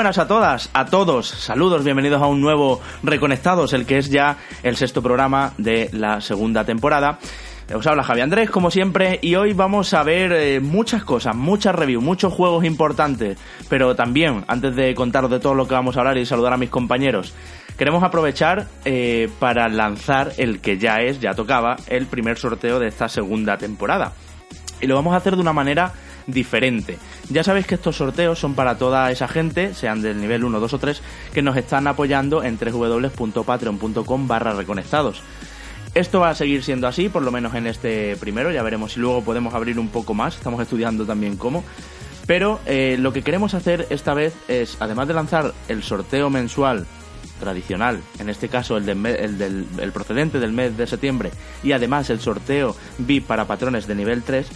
Buenas a todas, a todos. Saludos, bienvenidos a un nuevo Reconectados, el que es ya el sexto programa de la segunda temporada. Os habla Javi Andrés, como siempre, y hoy vamos a ver eh, muchas cosas, muchas reviews, muchos juegos importantes, pero también, antes de contaros de todo lo que vamos a hablar y saludar a mis compañeros, queremos aprovechar eh, para lanzar el que ya es, ya tocaba, el primer sorteo de esta segunda temporada. Y lo vamos a hacer de una manera diferente. Ya sabéis que estos sorteos son para toda esa gente, sean del nivel 1, 2 o 3, que nos están apoyando en www.patreon.com barra reconectados. Esto va a seguir siendo así, por lo menos en este primero, ya veremos si luego podemos abrir un poco más, estamos estudiando también cómo. Pero eh, lo que queremos hacer esta vez es, además de lanzar el sorteo mensual tradicional, en este caso el, del, el procedente del mes de septiembre, y además el sorteo VIP para patrones de nivel 3,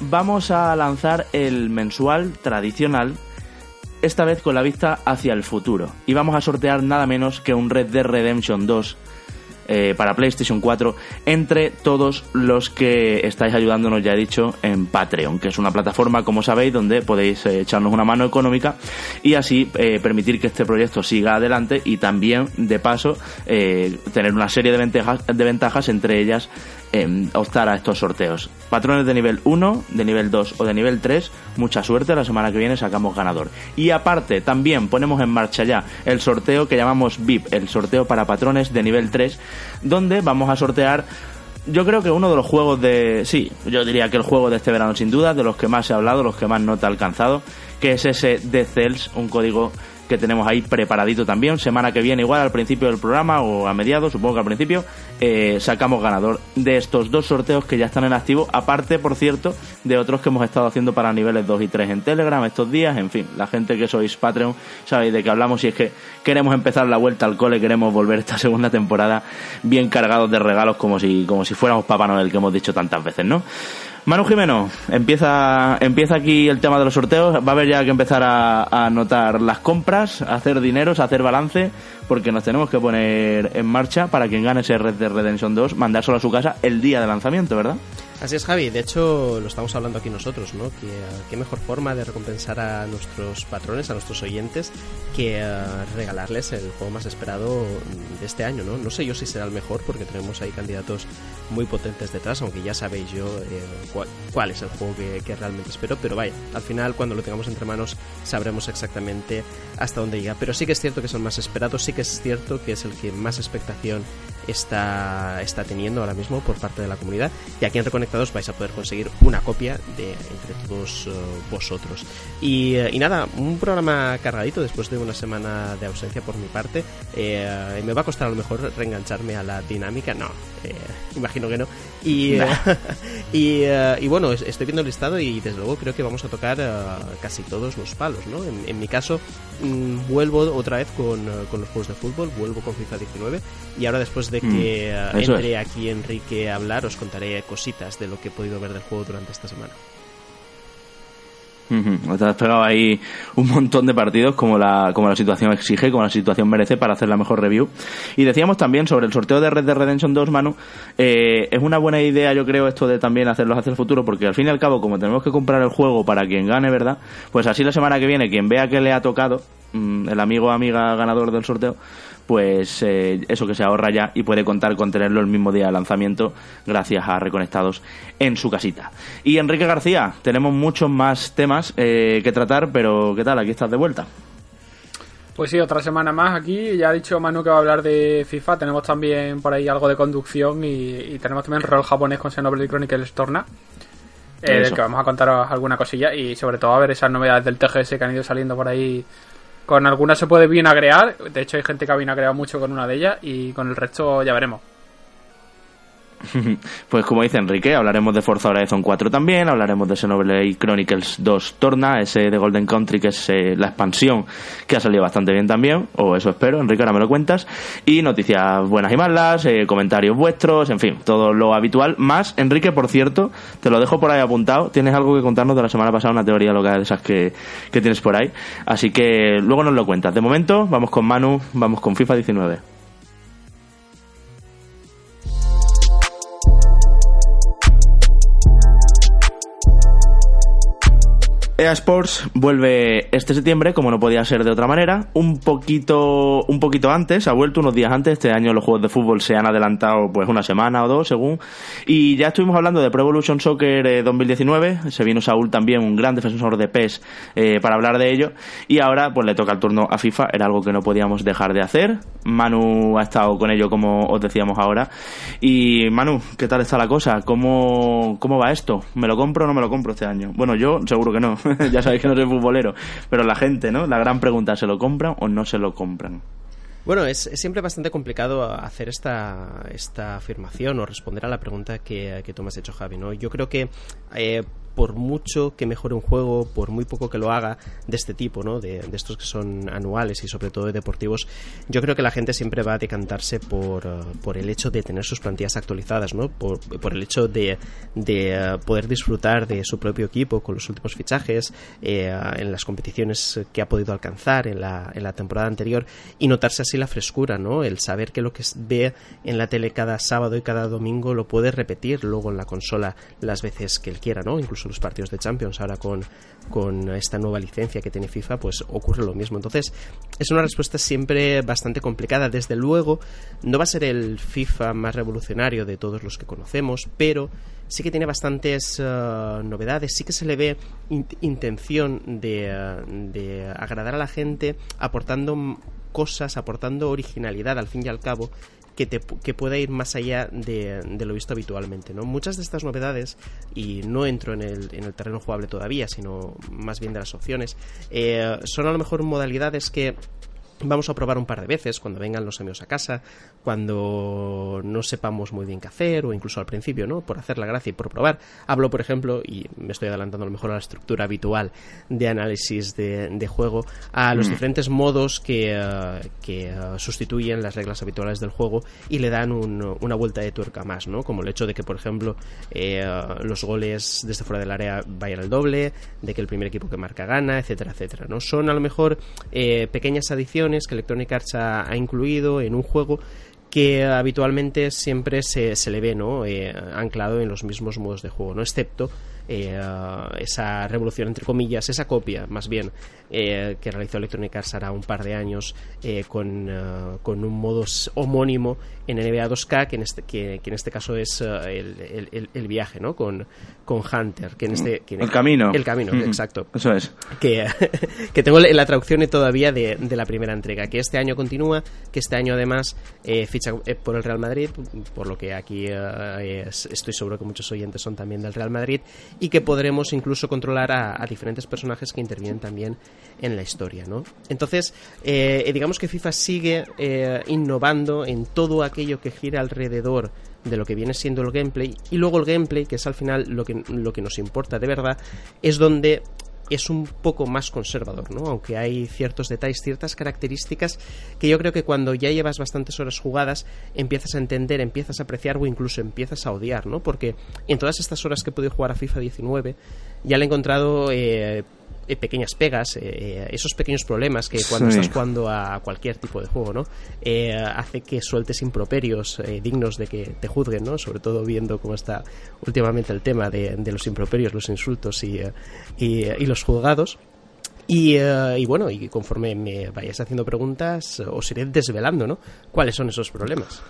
vamos a lanzar el mensual tradicional, esta vez con la vista hacia el futuro. Y vamos a sortear nada menos que un Red Dead Redemption 2 eh, para PlayStation 4 entre todos los que estáis ayudándonos, ya he dicho, en Patreon, que es una plataforma, como sabéis, donde podéis eh, echarnos una mano económica y así eh, permitir que este proyecto siga adelante y también, de paso, tener una serie de ventajas, de ventajas entre ellas optar a estos sorteos. Patrones de nivel 1, de nivel 2 o de nivel 3, mucha suerte, la semana que viene sacamos ganador. Y aparte, también ponemos en marcha ya el sorteo que llamamos VIP, el sorteo para patrones de nivel 3, donde vamos a sortear yo creo que uno de los juegos de. Sí, yo diría que el juego de este verano, sin duda, de los que más se ha hablado, los que más nota ha alcanzado, que es ese The Cells, un código que tenemos ahí preparadito también. Semana que viene, igual al principio del programa o a mediados, supongo que al principio, eh, sacamos ganador de estos dos sorteos que ya están en activo. Aparte, por cierto, de otros que hemos estado haciendo para niveles 2 y 3 en Telegram estos días. En fin, la gente que sois Patreon sabéis de qué hablamos y es que queremos empezar la vuelta al cole, queremos volver esta segunda temporada bien cargados de regalos como si, como si fuéramos Papá Noel que hemos dicho tantas veces, ¿no? Manu Jimeno, empieza, empieza aquí el tema de los sorteos. Va a haber ya que empezar a, anotar las compras, a hacer dineros, a hacer balance, porque nos tenemos que poner en marcha para quien gane ese Red de Redemption 2, mandárselo a su casa el día de lanzamiento, ¿verdad? Así es, Javi. De hecho, lo estamos hablando aquí nosotros, ¿no? Que, qué mejor forma de recompensar a nuestros patrones, a nuestros oyentes, que eh, regalarles el juego más esperado de este año, ¿no? No sé yo si será el mejor, porque tenemos ahí candidatos muy potentes detrás, aunque ya sabéis yo eh, cuál, es el juego que, que, realmente espero. Pero vaya, al final, cuando lo tengamos entre manos, sabremos exactamente hasta dónde llega. Pero sí que es cierto que es el más esperado, sí que es cierto que es el que más expectación está, está teniendo ahora mismo por parte de la comunidad. Y aquí en Reconectados vais a poder conseguir una copia de entre todos eh, vosotros. Y, eh, y, nada, un programa cargadito después de una semana de ausencia por mi parte. Eh, me va a costar a lo mejor reengancharme a la dinámica. No, imagino que no. Y, y, y, bueno, estoy viendo el listado y desde luego creo que vamos a tocar casi todos los palos, ¿no? En, mi caso, mm, vuelvo otra vez con, con los juegos de fútbol, vuelvo con FIFA 19 y ahora después de Mm, que entre aquí Enrique a hablar, os contaré cositas de lo que he podido ver del juego durante esta semana. Te has pegado ahí un montón de partidos como la, como la situación exige, como la situación merece para hacer la mejor review. Y decíamos también sobre el sorteo de Red Dead Redemption 2, Manu, eh, es una buena idea yo creo esto de también hacerlo hacia el futuro, porque al fin y al cabo como tenemos que comprar el juego para quien gane, ¿verdad? Pues así la semana que viene quien vea que le ha tocado, mm, el amigo o amiga ganador del sorteo, pues eh, eso que se ahorra ya y puede contar con tenerlo el mismo día de lanzamiento gracias a Reconectados en su casita. Y Enrique García, tenemos muchos más temas eh, que tratar, pero ¿qué tal? Aquí estás de vuelta. Pues sí, otra semana más aquí. Ya ha dicho Manu que va a hablar de FIFA. Tenemos también por ahí algo de conducción y, tenemos también rol japonés con Xenoblade Chronicles Torna. Eh, que vamos a contaros alguna cosilla y sobre todo a ver esas novedades del TGS que han ido saliendo por ahí con algunas se puede vinagrear, de hecho hay gente que ha vinagreado mucho con una de ellas y con el resto ya veremos. Pues como dice Enrique, hablaremos de Forza Horizon 4 también, hablaremos de Xenoblade Chronicles 2 Torna, ese de Golden Country que es eh, la expansión que ha salido bastante bien también, o eso espero, Enrique ahora me lo cuentas, y noticias buenas y malas, eh, comentarios vuestros, en fin, todo lo habitual, más Enrique, por cierto, te lo dejo por ahí apuntado, tienes algo que contarnos de la semana pasada, una teoría loca de esas que, que tienes por ahí, así que luego nos lo cuentas. De momento, vamos con Manu, vamos con FIFA 19. EA Sports vuelve este septiembre, como no podía ser de otra manera, un poquito, un poquito antes, ha vuelto unos días antes. Este año los juegos de fútbol se han adelantado pues una semana o dos, según. Y ya estuvimos hablando de Pro Evolution Soccer 2019. Eh, se vino Saúl también, un gran defensor de PES, eh, para hablar de ello. Y ahora pues le toca el turno a FIFA, era algo que no podíamos dejar de hacer. Manu ha estado con ello, como os decíamos ahora. Y Manu, ¿qué tal está la cosa? ¿Cómo, cómo va esto? ¿Me lo compro o no me lo compro este año? Bueno, yo seguro que no. ya sabéis que no soy futbolero, pero la gente, ¿no? La gran pregunta, ¿se lo compran o no se lo compran? Bueno, es, siempre bastante complicado hacer esta, esta afirmación o responder a la pregunta que, que tú me has hecho, Javi. ¿no? Yo creo que eh, por mucho que mejore un juego, por muy poco que lo haga de este tipo, ¿no? De, estos que son anuales y sobre todo de deportivos, yo creo que la gente siempre va a decantarse por, uh, por el hecho de tener sus plantillas actualizadas, ¿no? Por, el hecho de, de uh, poder disfrutar de su propio equipo con los últimos fichajes, eh, en las competiciones que ha podido alcanzar en la, en la temporada anterior y notarse así la frescura, ¿no? El saber que lo que ve en la tele cada sábado y cada domingo lo puede repetir luego en la consola las veces que él quiera, ¿no? Incluso los partidos de Champions ahora con, con esta nueva licencia que tiene FIFA, pues ocurre lo mismo. Entonces, es una respuesta siempre bastante complicada. Desde luego, no va a ser el FIFA más revolucionario de todos los que conocemos, pero sí que tiene bastantes uh, novedades, sí que se le ve in intención de, uh, de agradar a la gente aportando cosas, aportando originalidad al fin y al cabo que, te, que pueda ir más allá de, de, lo visto habitualmente. ¿no? Muchas de estas novedades, y no entro en el, en el terreno jugable todavía, sino más bien de las opciones, eh, son a lo mejor modalidades que Vamos a probar un par de veces cuando vengan los amigos a casa, cuando no sepamos muy bien qué hacer o incluso al principio, ¿no? Por hacer la gracia y por probar. Hablo, por ejemplo, y me estoy adelantando a lo mejor a la estructura habitual de análisis de, de juego, a los mm. diferentes modos que, uh, que uh, sustituyen las reglas habituales del juego y le dan un, una vuelta de tuerca más, ¿no? Como el hecho de que, por ejemplo, eh, los goles desde fuera del área vayan al doble, de que el primer equipo que marca gana, etcétera, etcétera, ¿no? Son a lo mejor eh, pequeñas adiciones que Electronic Arts ha, incluido en un juego que habitualmente siempre se, se le ve ¿no? Eh, anclado en los mismos modos de juego, ¿no? excepto eh, esa revolución, entre comillas, esa copia, más bien, eh, que realizó Electronic Arts hará un par de años eh, con, uh, con, un modo homónimo en NBA 2K, que en este, que, que en este caso es uh, el, el, el, viaje, ¿no? Con, con Hunter, que en este... Que en el, camino. El camino, mm -hmm. exacto. Eso es. Que, que tengo la traducción todavía de, de, la primera entrega, que este año continúa, que este año además ficha por el Real Madrid, por lo que aquí es, estoy seguro que muchos oyentes son también del Real Madrid, y que podremos incluso controlar a, a diferentes personajes que intervienen también en la historia, ¿no? Entonces, eh, digamos que FIFA sigue eh, innovando en todo aquello que gira alrededor de lo que viene siendo el gameplay y luego el gameplay, que es al final lo que, lo que nos importa de verdad, es donde es un poco más conservador, ¿no? Aunque hay ciertos detalles, ciertas características que yo creo que cuando ya llevas bastantes horas jugadas empiezas a entender, empiezas a apreciar o incluso empiezas a odiar, ¿no? Porque en todas estas horas que he podido jugar a FIFA 19 ya le he encontrado eh, eh, pequeñas pegas, eh, esos pequeños problemas que cuando sí. estás jugando a cualquier tipo de juego, ¿no? Eh, hace que sueltes improperios eh, dignos de que te juzguen, ¿no? Sobre todo viendo cómo está últimamente el tema de, de los improperios, los insultos y, eh, y, y los juzgados. Y, uh, y, bueno, y conforme me vayáis haciendo preguntas, os iré desvelando, ¿no? ¿Cuáles son esos problemas?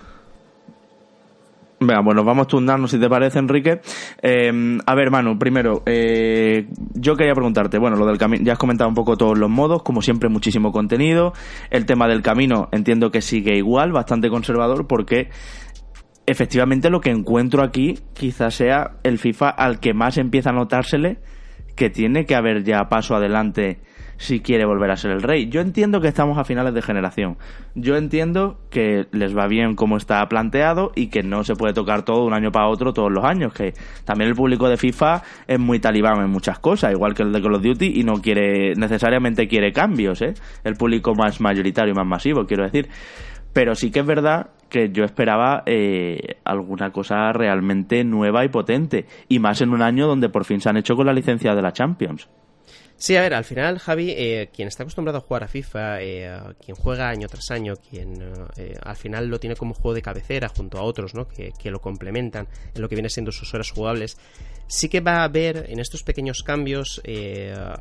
Venga, bueno, vamos turnando si te parece, Enrique. Eh, a ver, Manu, primero, eh, yo quería preguntarte, bueno, lo del camino, ya has comentado un poco todos los modos, como siempre, muchísimo contenido. El tema del camino, entiendo que sigue igual, bastante conservador, porque efectivamente lo que encuentro aquí quizás sea el FIFA al que más empieza a notársele que tiene que haber ya paso adelante si quiere volver a ser el rey. Yo entiendo que estamos a finales de generación. Yo entiendo que les va bien como está planteado y que no se puede tocar todo un año para otro todos los años. Que también el público de FIFA es muy talibán en muchas cosas, igual que el de Call of Duty, y no quiere, necesariamente quiere cambios, ¿eh? El público más mayoritario y más masivo, quiero decir. Pero sí que es verdad que yo esperaba eh, alguna cosa realmente nueva y potente. Y más en un año donde por fin se han hecho con la licencia de la Champions. Sí, a ver, al final, Javi, eh, quien está acostumbrado a jugar a FIFA, eh, quien juega año tras año, quien eh, al final lo tiene como juego de cabecera junto a otros, ¿no? Que, que, lo complementan en lo que viene siendo sus horas jugables, sí que va a haber en estos pequeños cambios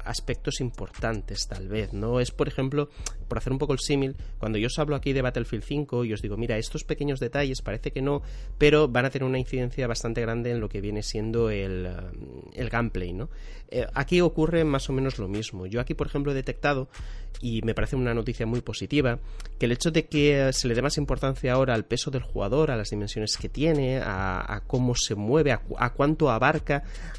aspectos importantes, tal vez, ¿no? Es, por ejemplo, por hacer un poco el símil, cuando yo os hablo aquí de Battlefield 5 y os digo, mira, estos pequeños detalles parece que no, pero van a tener una incidencia bastante grande en lo que viene siendo el, el gameplay, ¿no? aquí ocurre más o menos lo mismo. Yo aquí, por ejemplo, he detectado, y me parece una noticia muy positiva, que el hecho de que se le dé más importancia ahora al peso del jugador, a las dimensiones que tiene, a, cómo se mueve, a, cuánto abarca,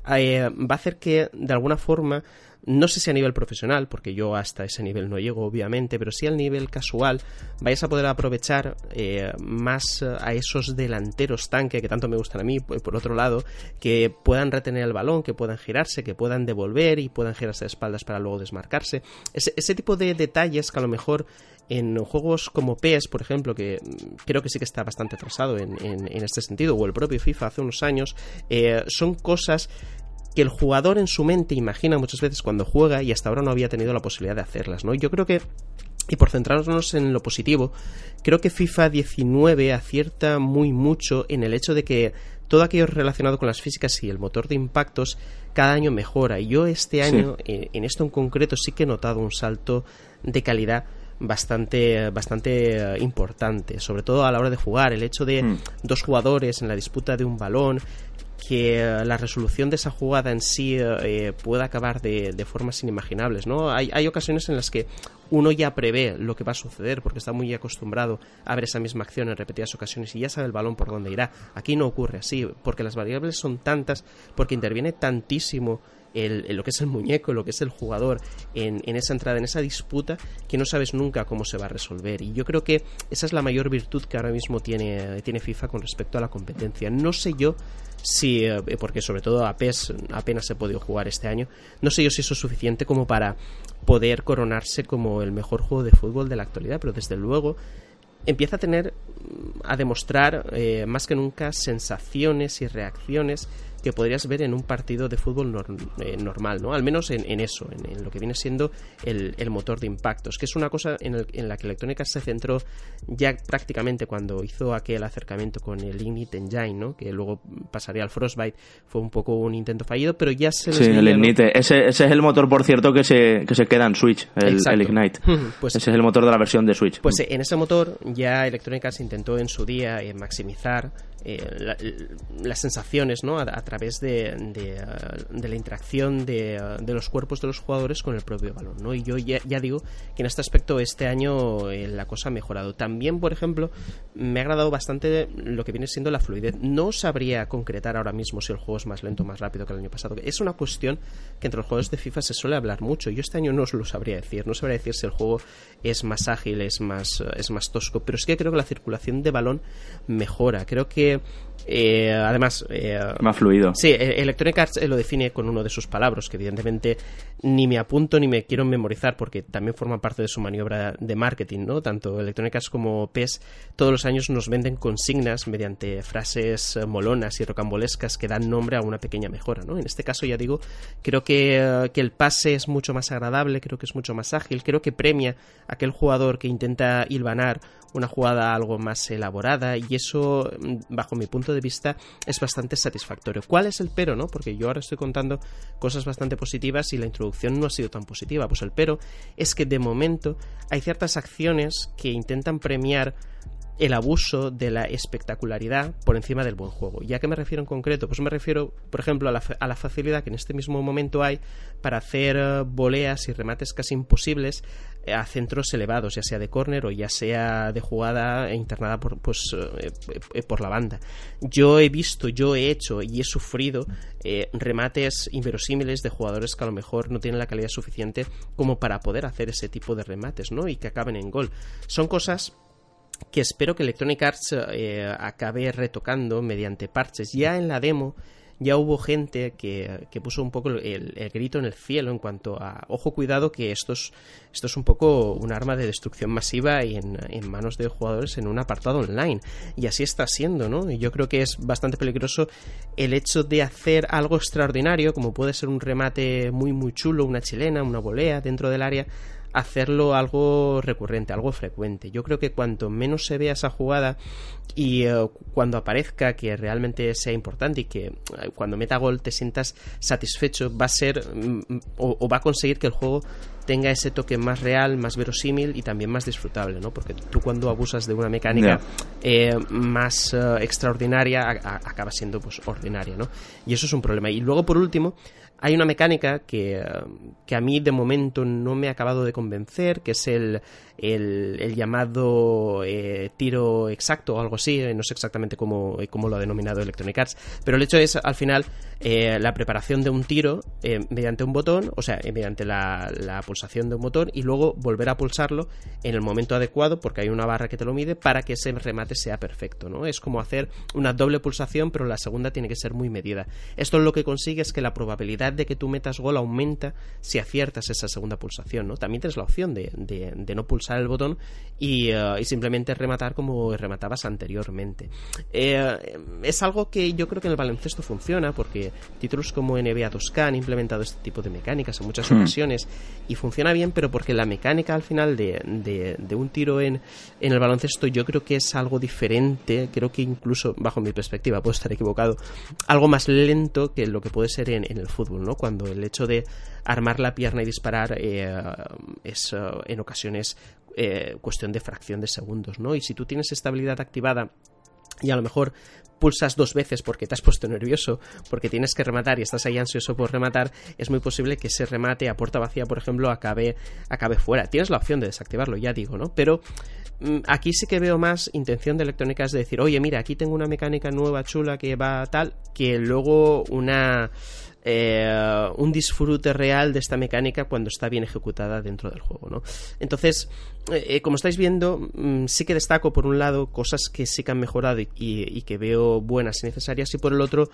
eh, va a hacer que, de alguna forma, no sé si a nivel profesional, porque yo hasta ese nivel no llego, obviamente, pero sí al nivel casual, vais a poder aprovechar eh, más eh, a esos delanteros tanque que tanto me gustan a mí, por otro lado, que puedan retener el balón, que puedan girarse, que puedan devolver y puedan girarse de espaldas para luego desmarcarse. Ese, tipo de detalles que a lo mejor en juegos como PES, por ejemplo, que creo que sí que está bastante atrasado en, este sentido, o el propio FIFA hace unos años, eh, son cosas que el jugador en su mente imagina muchas veces cuando juega y hasta ahora no había tenido la posibilidad de hacerlas, ¿no? Yo creo que y por centrarnos en lo positivo, creo que FIFA 19 acierta muy mucho en el hecho de que todo aquello relacionado con las físicas y el motor de impactos cada año mejora. Y yo este año, en esto en concreto, sí que he notado un salto de calidad bastante, bastante eh, importante, sobre todo a la hora de jugar. El hecho de hmm. dos jugadores en la disputa de un balón, que eh, la resolución de esa jugada en sí eh, pueda acabar de, formas inimaginables, ¿no? Hay, hay, ocasiones en las que uno ya prevé lo que va a suceder porque está muy acostumbrado a ver esa misma acción en repetidas ocasiones y ya sabe el balón por dónde irá. Aquí no ocurre así, porque las variables son tantas, porque interviene tantísimo el, lo que es el muñeco, lo que es el jugador en, en, esa entrada, en esa disputa, que no sabes nunca cómo se va a resolver. Y yo creo que esa es la mayor virtud que ahora mismo tiene, tiene FIFA con respecto a la competencia. No sé yo si, eh, porque sobre todo a PES apenas se ha podido jugar este año, no sé yo si eso es suficiente como para poder coronarse como el mejor juego de fútbol de la actualidad, pero desde luego empieza a tener, a demostrar eh, más que nunca sensaciones y reacciones que podrías ver en un partido de fútbol eh, normal, ¿no? Al menos en, eso, en, lo que viene siendo el, motor de impactos, que es una cosa en, la que Electrónica se centró ya prácticamente cuando hizo aquel acercamiento con el Ignite Engine, ¿no? Que luego pasaría al Frostbite, fue un poco un intento fallido, pero ya se Sí, el Ignite, ese, ese, es el motor, por cierto, que se, que se queda en Switch, el, Ignite. Pues, ese es el motor de la versión de Switch. Pues en ese motor ya Electrónica se intentó en su día maximizar eh, las sensaciones ¿no? a, través de, de, la interacción de, los cuerpos de los jugadores con el propio balón. ¿no? Y yo ya, digo que en este aspecto este año eh, la cosa ha mejorado. También, por ejemplo, me ha agradado bastante lo que viene siendo la fluidez. No sabría concretar ahora mismo si el juego es más lento o más rápido que el año pasado. Es una cuestión que entre los juegos de FIFA se suele hablar mucho. Yo este año no os lo sabría decir. No sabría decir si el juego es más ágil, es más, es más tosco. Pero sí que creo que la circulación de balón mejora. Creo que eh, además... Eh, Más fluido. Sí, Electronic Arts lo define con uno de sus palabras, que evidentemente ni me apunto ni me quiero memorizar porque también forma parte de su maniobra de marketing, ¿no? Tanto Electronic Arts como PES todos los años nos venden consignas mediante frases eh, molonas y rocambolescas que dan nombre a una pequeña mejora, ¿no? En este caso, ya digo, creo que, que el pase es mucho más agradable, creo que es mucho más ágil, creo que premia a aquel jugador que intenta hilvanar una jugada algo más elaborada y eso, mm, bajo mi punto de vista, es bastante satisfactorio. ¿Cuál es el pero, no? Porque yo ahora estoy contando cosas bastante positivas y la introducción no ha sido tan positiva. Pues el pero es que de momento hay ciertas acciones que intentan premiar el abuso de la espectacularidad por encima del buen juego. ¿Y a qué me refiero en concreto? Pues me refiero, por ejemplo, a la, facilidad que en este mismo momento hay para hacer eh, voleas y remates casi imposibles eh, a centros elevados, ya sea de córner o ya sea de jugada internada por, pues, eh, por la banda. Yo he visto, yo he hecho y he sufrido remates inverosímiles de jugadores que a lo mejor no tienen la calidad suficiente como para poder hacer ese tipo de remates, ¿no? Y que acaben en gol. Son cosas que espero que Electronic Arts eh, acabe retocando mediante parches. Ya en la demo ya hubo gente que, puso un poco el, grito en el cielo en cuanto a, ojo, cuidado, que esto es, esto es un poco un arma de destrucción masiva y en, en manos de jugadores en un apartado online. Y así está siendo, ¿no? Y yo creo que es bastante peligroso el hecho de hacer algo extraordinario, como puede ser un remate muy, muy chulo, una chilena, una volea dentro del área, hacerlo algo recurrente, algo frecuente. Yo creo que cuanto menos se vea esa jugada y eh, cuando aparezca que realmente sea importante y que eh, cuando meta gol te sientas satisfecho, va a ser mm, mm, o, va a conseguir que el juego tenga ese toque más real, más verosímil y también más disfrutable, ¿no? Porque tú cuando abusas de una mecánica eh, más extraordinaria acaba siendo pues ordinaria, ¿no? Y eso es un problema. Y luego por último hay una mecánica que, que, a mí de momento no me ha acabado de convencer, que es el, el, llamado eh, tiro exacto o algo así, no sé exactamente cómo, cómo, lo ha denominado Electronic Arts, pero el hecho es al final eh, la preparación de un tiro eh, mediante un botón, o sea, mediante la, la, pulsación de un botón y luego volver a pulsarlo en el momento adecuado porque hay una barra que te lo mide para que ese remate sea perfecto, ¿no? Es como hacer una doble pulsación pero la segunda tiene que ser muy medida. Esto lo que consigue es que la probabilidad de que tú metas gol aumenta si aciertas esa segunda pulsación, ¿no? También tienes la opción de, de, de no pulsar el botón y, eh, y, simplemente rematar como rematabas anteriormente. Eh, es algo que yo creo que en el baloncesto funciona porque títulos como NBA 2K han implementado este tipo de mecánicas en muchas hmm. ocasiones y funciona bien, pero porque la mecánica al final de, de, un tiro en, en el baloncesto yo creo que es algo diferente, creo que incluso bajo mi perspectiva, puedo estar equivocado, algo más lento que lo que puede ser en, el fútbol, ¿no? Cuando el hecho de armar la pierna y disparar eh, es en ocasiones eh, cuestión de fracción de segundos, ¿no? Y si tú tienes estabilidad activada y a lo mejor pulsas dos veces porque te has puesto nervioso, porque tienes que rematar y estás ahí ansioso por rematar, es muy posible que ese remate a puerta vacía, por ejemplo, acabe, acabe fuera. Tienes la opción de desactivarlo, ya digo, ¿no? Pero mm, aquí sí que veo más intención de electrónica es decir, oye, mira, aquí tengo una mecánica nueva, chula, que va tal, que luego una eh, un disfrute real de esta mecánica cuando está bien ejecutada dentro del juego. ¿no? Entonces, eh, eh, como estáis viendo, mm, sí que destaco por un lado cosas que sí que han mejorado y, que veo buenas y necesarias, y por el otro,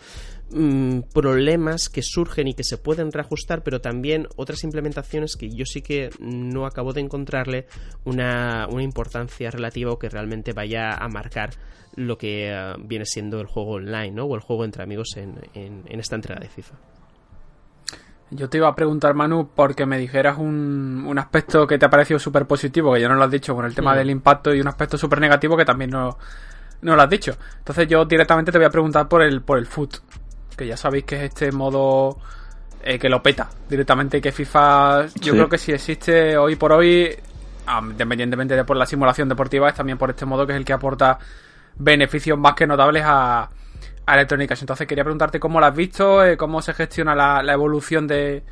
mm, problemas que surgen y que se pueden reajustar, pero también otras implementaciones que yo sí que no acabo de encontrarle una, importancia relativa o que realmente vaya a marcar lo que viene siendo el juego online ¿no? o el juego entre amigos en, en esta entrega de FIFA. Yo te iba a preguntar, Manu, porque me dijeras un, un aspecto que te ha parecido súper positivo, que ya no lo has dicho con el tema del impacto, y un aspecto súper negativo que también no, no lo has dicho. Entonces yo directamente te voy a preguntar por el, por el foot, que ya sabéis que es este modo eh, que lo peta directamente, que FIFA, yo creo que si existe hoy por hoy, independientemente de por la simulación deportiva, es también por este modo que es el que aporta beneficios más que notables a electrónicas. Entonces quería preguntarte cómo lo has visto, eh, cómo se gestiona la, la evolución de,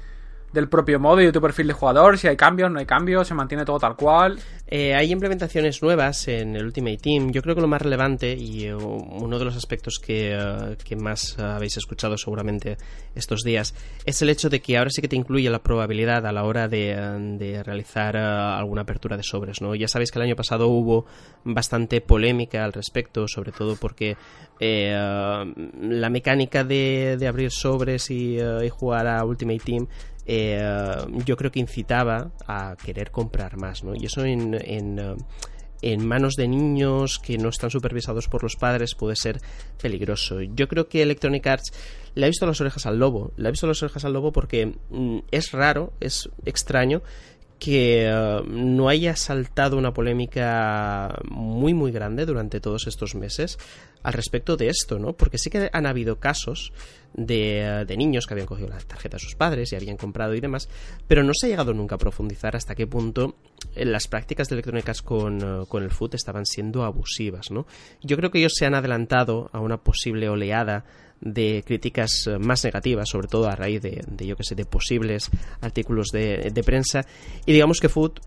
del propio modo y de tu perfil de jugador, si hay cambios, no hay cambios, se mantiene todo tal cual. Eh, hay implementaciones nuevas en el Ultimate Team. Yo creo que lo más relevante y eh, uno de los aspectos que, que más habéis escuchado seguramente estos días es el hecho de que ahora sí que te incluye la probabilidad a la hora de, de realizar alguna apertura de sobres. ¿no? Ya sabéis que el año pasado hubo bastante polémica al respecto, sobre todo porque la mecánica de, de, abrir sobres y jugar a Ultimate Team eh, yo creo que incitaba a querer comprar más, ¿no? Y eso en, en, eh, en, manos de niños que no están supervisados por los padres puede ser peligroso. Yo creo que Electronic Arts le ha visto las orejas al lobo. Le ha visto las orejas al lobo porque mm, es raro, es extraño que eh, no haya saltado una polémica muy muy grande durante todos estos meses al respecto de esto, ¿no? Porque sí que han habido casos de, de, niños que habían cogido la tarjeta de sus padres y habían comprado y demás, pero no se ha llegado nunca a profundizar hasta qué punto eh, las prácticas de electrónicas con, eh, con el foot estaban siendo abusivas, ¿no? Yo creo que ellos se han adelantado a una posible oleada de críticas eh, más negativas, sobre todo a raíz de, de yo que sé, de posibles artículos de, de prensa, y digamos que Foot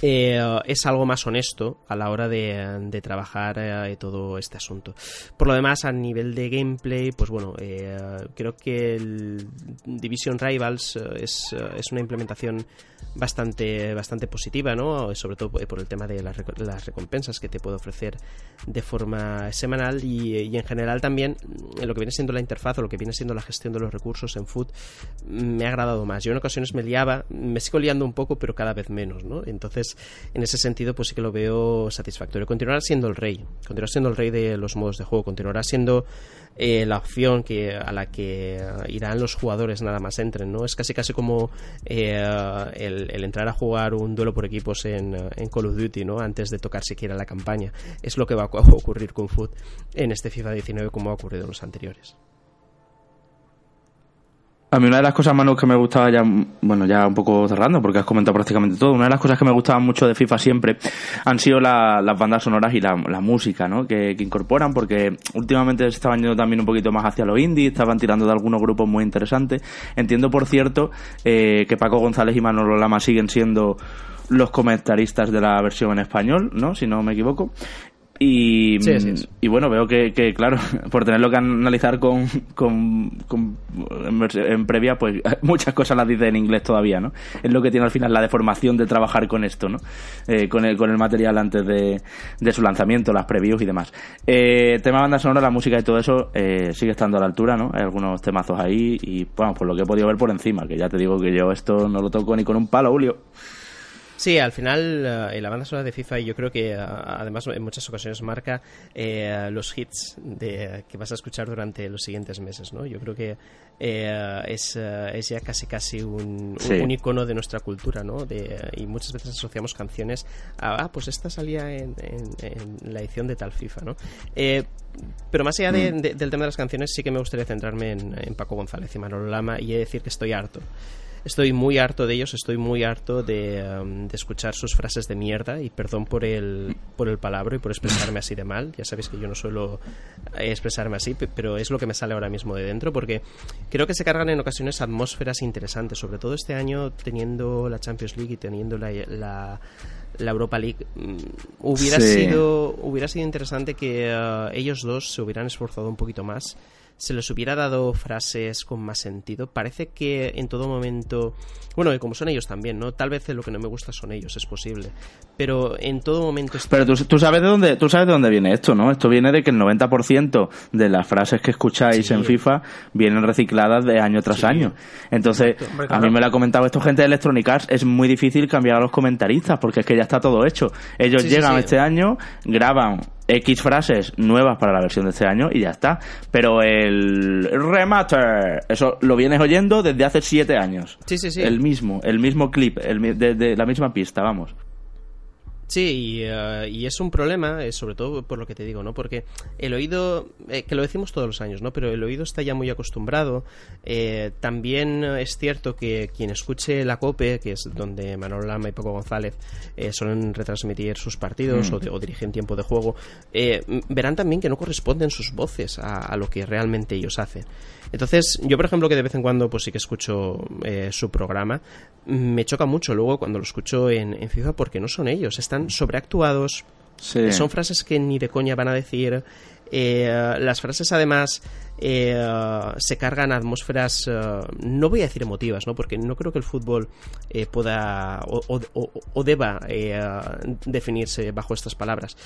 eh, es algo más honesto a la hora de, trabajar eh, todo este asunto. Por lo demás, a nivel de gameplay, pues bueno, eh, creo que el Division Rivals es, es, una implementación bastante, bastante positiva, ¿no? Sobre todo por el tema de las, recompensas que te puede ofrecer de forma semanal y, en general también lo que viene siendo la interfaz o lo que viene siendo la gestión de los recursos en Food me ha agradado más. Yo en ocasiones me liaba, me sigo liando un poco, pero cada vez menos, ¿no? Entonces, en ese sentido, pues sí que lo veo satisfactorio. Continuará siendo el rey, continuará siendo el rey de los modos de juego, continuará siendo eh, la opción que, a la que irán los jugadores nada más entren, ¿no? Es casi casi como eh, el, entrar a jugar un duelo por equipos en, en, Call of Duty, ¿no? Antes de tocar siquiera la campaña. Es lo que va a ocurrir con Foot en este FIFA 19 como ha ocurrido en los anteriores. A mí una de las cosas, Manu, que me gustaba ya, bueno, ya un poco cerrando, porque has comentado prácticamente todo, una de las cosas que me gustaban mucho de FIFA siempre han sido las bandas sonoras y la, música, ¿no? Que, incorporan, porque últimamente se estaban yendo también un poquito más hacia los indies, estaban tirando de algunos grupos muy interesantes. Entiendo, por cierto, eh, que Paco González y Manolo Lama siguen siendo los comentaristas de la versión en español, ¿no? Si no me equivoco. Y, y bueno, veo que, que, claro, por tenerlo que analizar con, con, en, previa, pues muchas cosas las dice en inglés todavía, ¿no? Es lo que tiene al final la deformación de trabajar con esto, ¿no? Eh, con, el, con el material antes de, de su lanzamiento, las previews y demás. Eh, tema banda sonora, la música y todo eso eh, sigue estando a la altura, ¿no? Hay algunos temazos ahí y, bueno, por lo que he podido ver por encima, que ya te digo que yo esto no lo toco ni con un palo, Julio. Sí, al final eh, la banda sonora de FIFA yo creo que eh, además en muchas ocasiones marca eh, los hits de, que vas a escuchar durante los siguientes meses, ¿no? Yo creo que es, es, ya casi casi un, icono de nuestra cultura, ¿no? De, y muchas veces asociamos canciones a, ah, pues esta salía en, la edición de tal FIFA, ¿no? pero más allá mm. del tema de las canciones sí que me gustaría centrarme en, Paco González y Manolo Lama y decir que estoy harto estoy muy harto de ellos, estoy muy harto de, um, de, escuchar sus frases de mierda y perdón por el, por el palabra y por expresarme así de mal. Ya sabéis que yo no suelo expresarme así, pero es lo que me sale ahora mismo de dentro porque creo que se cargan en ocasiones atmósferas interesantes, sobre todo este año teniendo la Champions League y teniendo la, la Europa League mm, hubiera sido hubiera sido interesante que uh, ellos dos se hubieran esforzado un poquito más se les hubiera dado frases con más sentido. Parece que en todo momento, bueno, y como son ellos también, ¿no? Tal vez lo que no me gusta son ellos, es posible. Pero en todo momento... Pero tú, sabes de dónde, tú sabes de dónde viene esto, ¿no? Esto viene de que el 90% de las frases que escucháis en FIFA vienen recicladas de año tras año. Entonces, a mí me lo ha comentado esto gente de Electronic Arts, es muy difícil cambiar a los comentaristas porque es que ya está todo hecho. Ellos llegan este año, graban X frases nuevas para la versión de este año y ya está. Pero el remaster, eso lo vienes oyendo desde hace siete años. Sí, sí, sí. El mismo, el mismo clip, el, de la misma pista, vamos. Sí, eh, y, es un problema, eh, sobre todo por lo que te digo, ¿no? Porque el oído, eh, que lo decimos todos los años, ¿no? Pero el oído está ya muy acostumbrado. también es cierto que quien escuche la COPE, que es donde Manuel Lama y Paco González suelen retransmitir sus partidos mm. o, o, dirigen tiempo de juego, verán también que no corresponden sus voces a lo que realmente ellos hacen. Entonces, yo por ejemplo que de vez en cuando pues sí que escucho eh, su programa, me choca mucho luego cuando lo escucho en, en FIFA porque no son ellos, están sobreactuados, son frases que ni de coña van a decir, eh, las frases además eh, se cargan atmósferas, no voy a decir emotivas, ¿no? porque no creo que el fútbol pueda o, o deba definirse bajo estas palabras,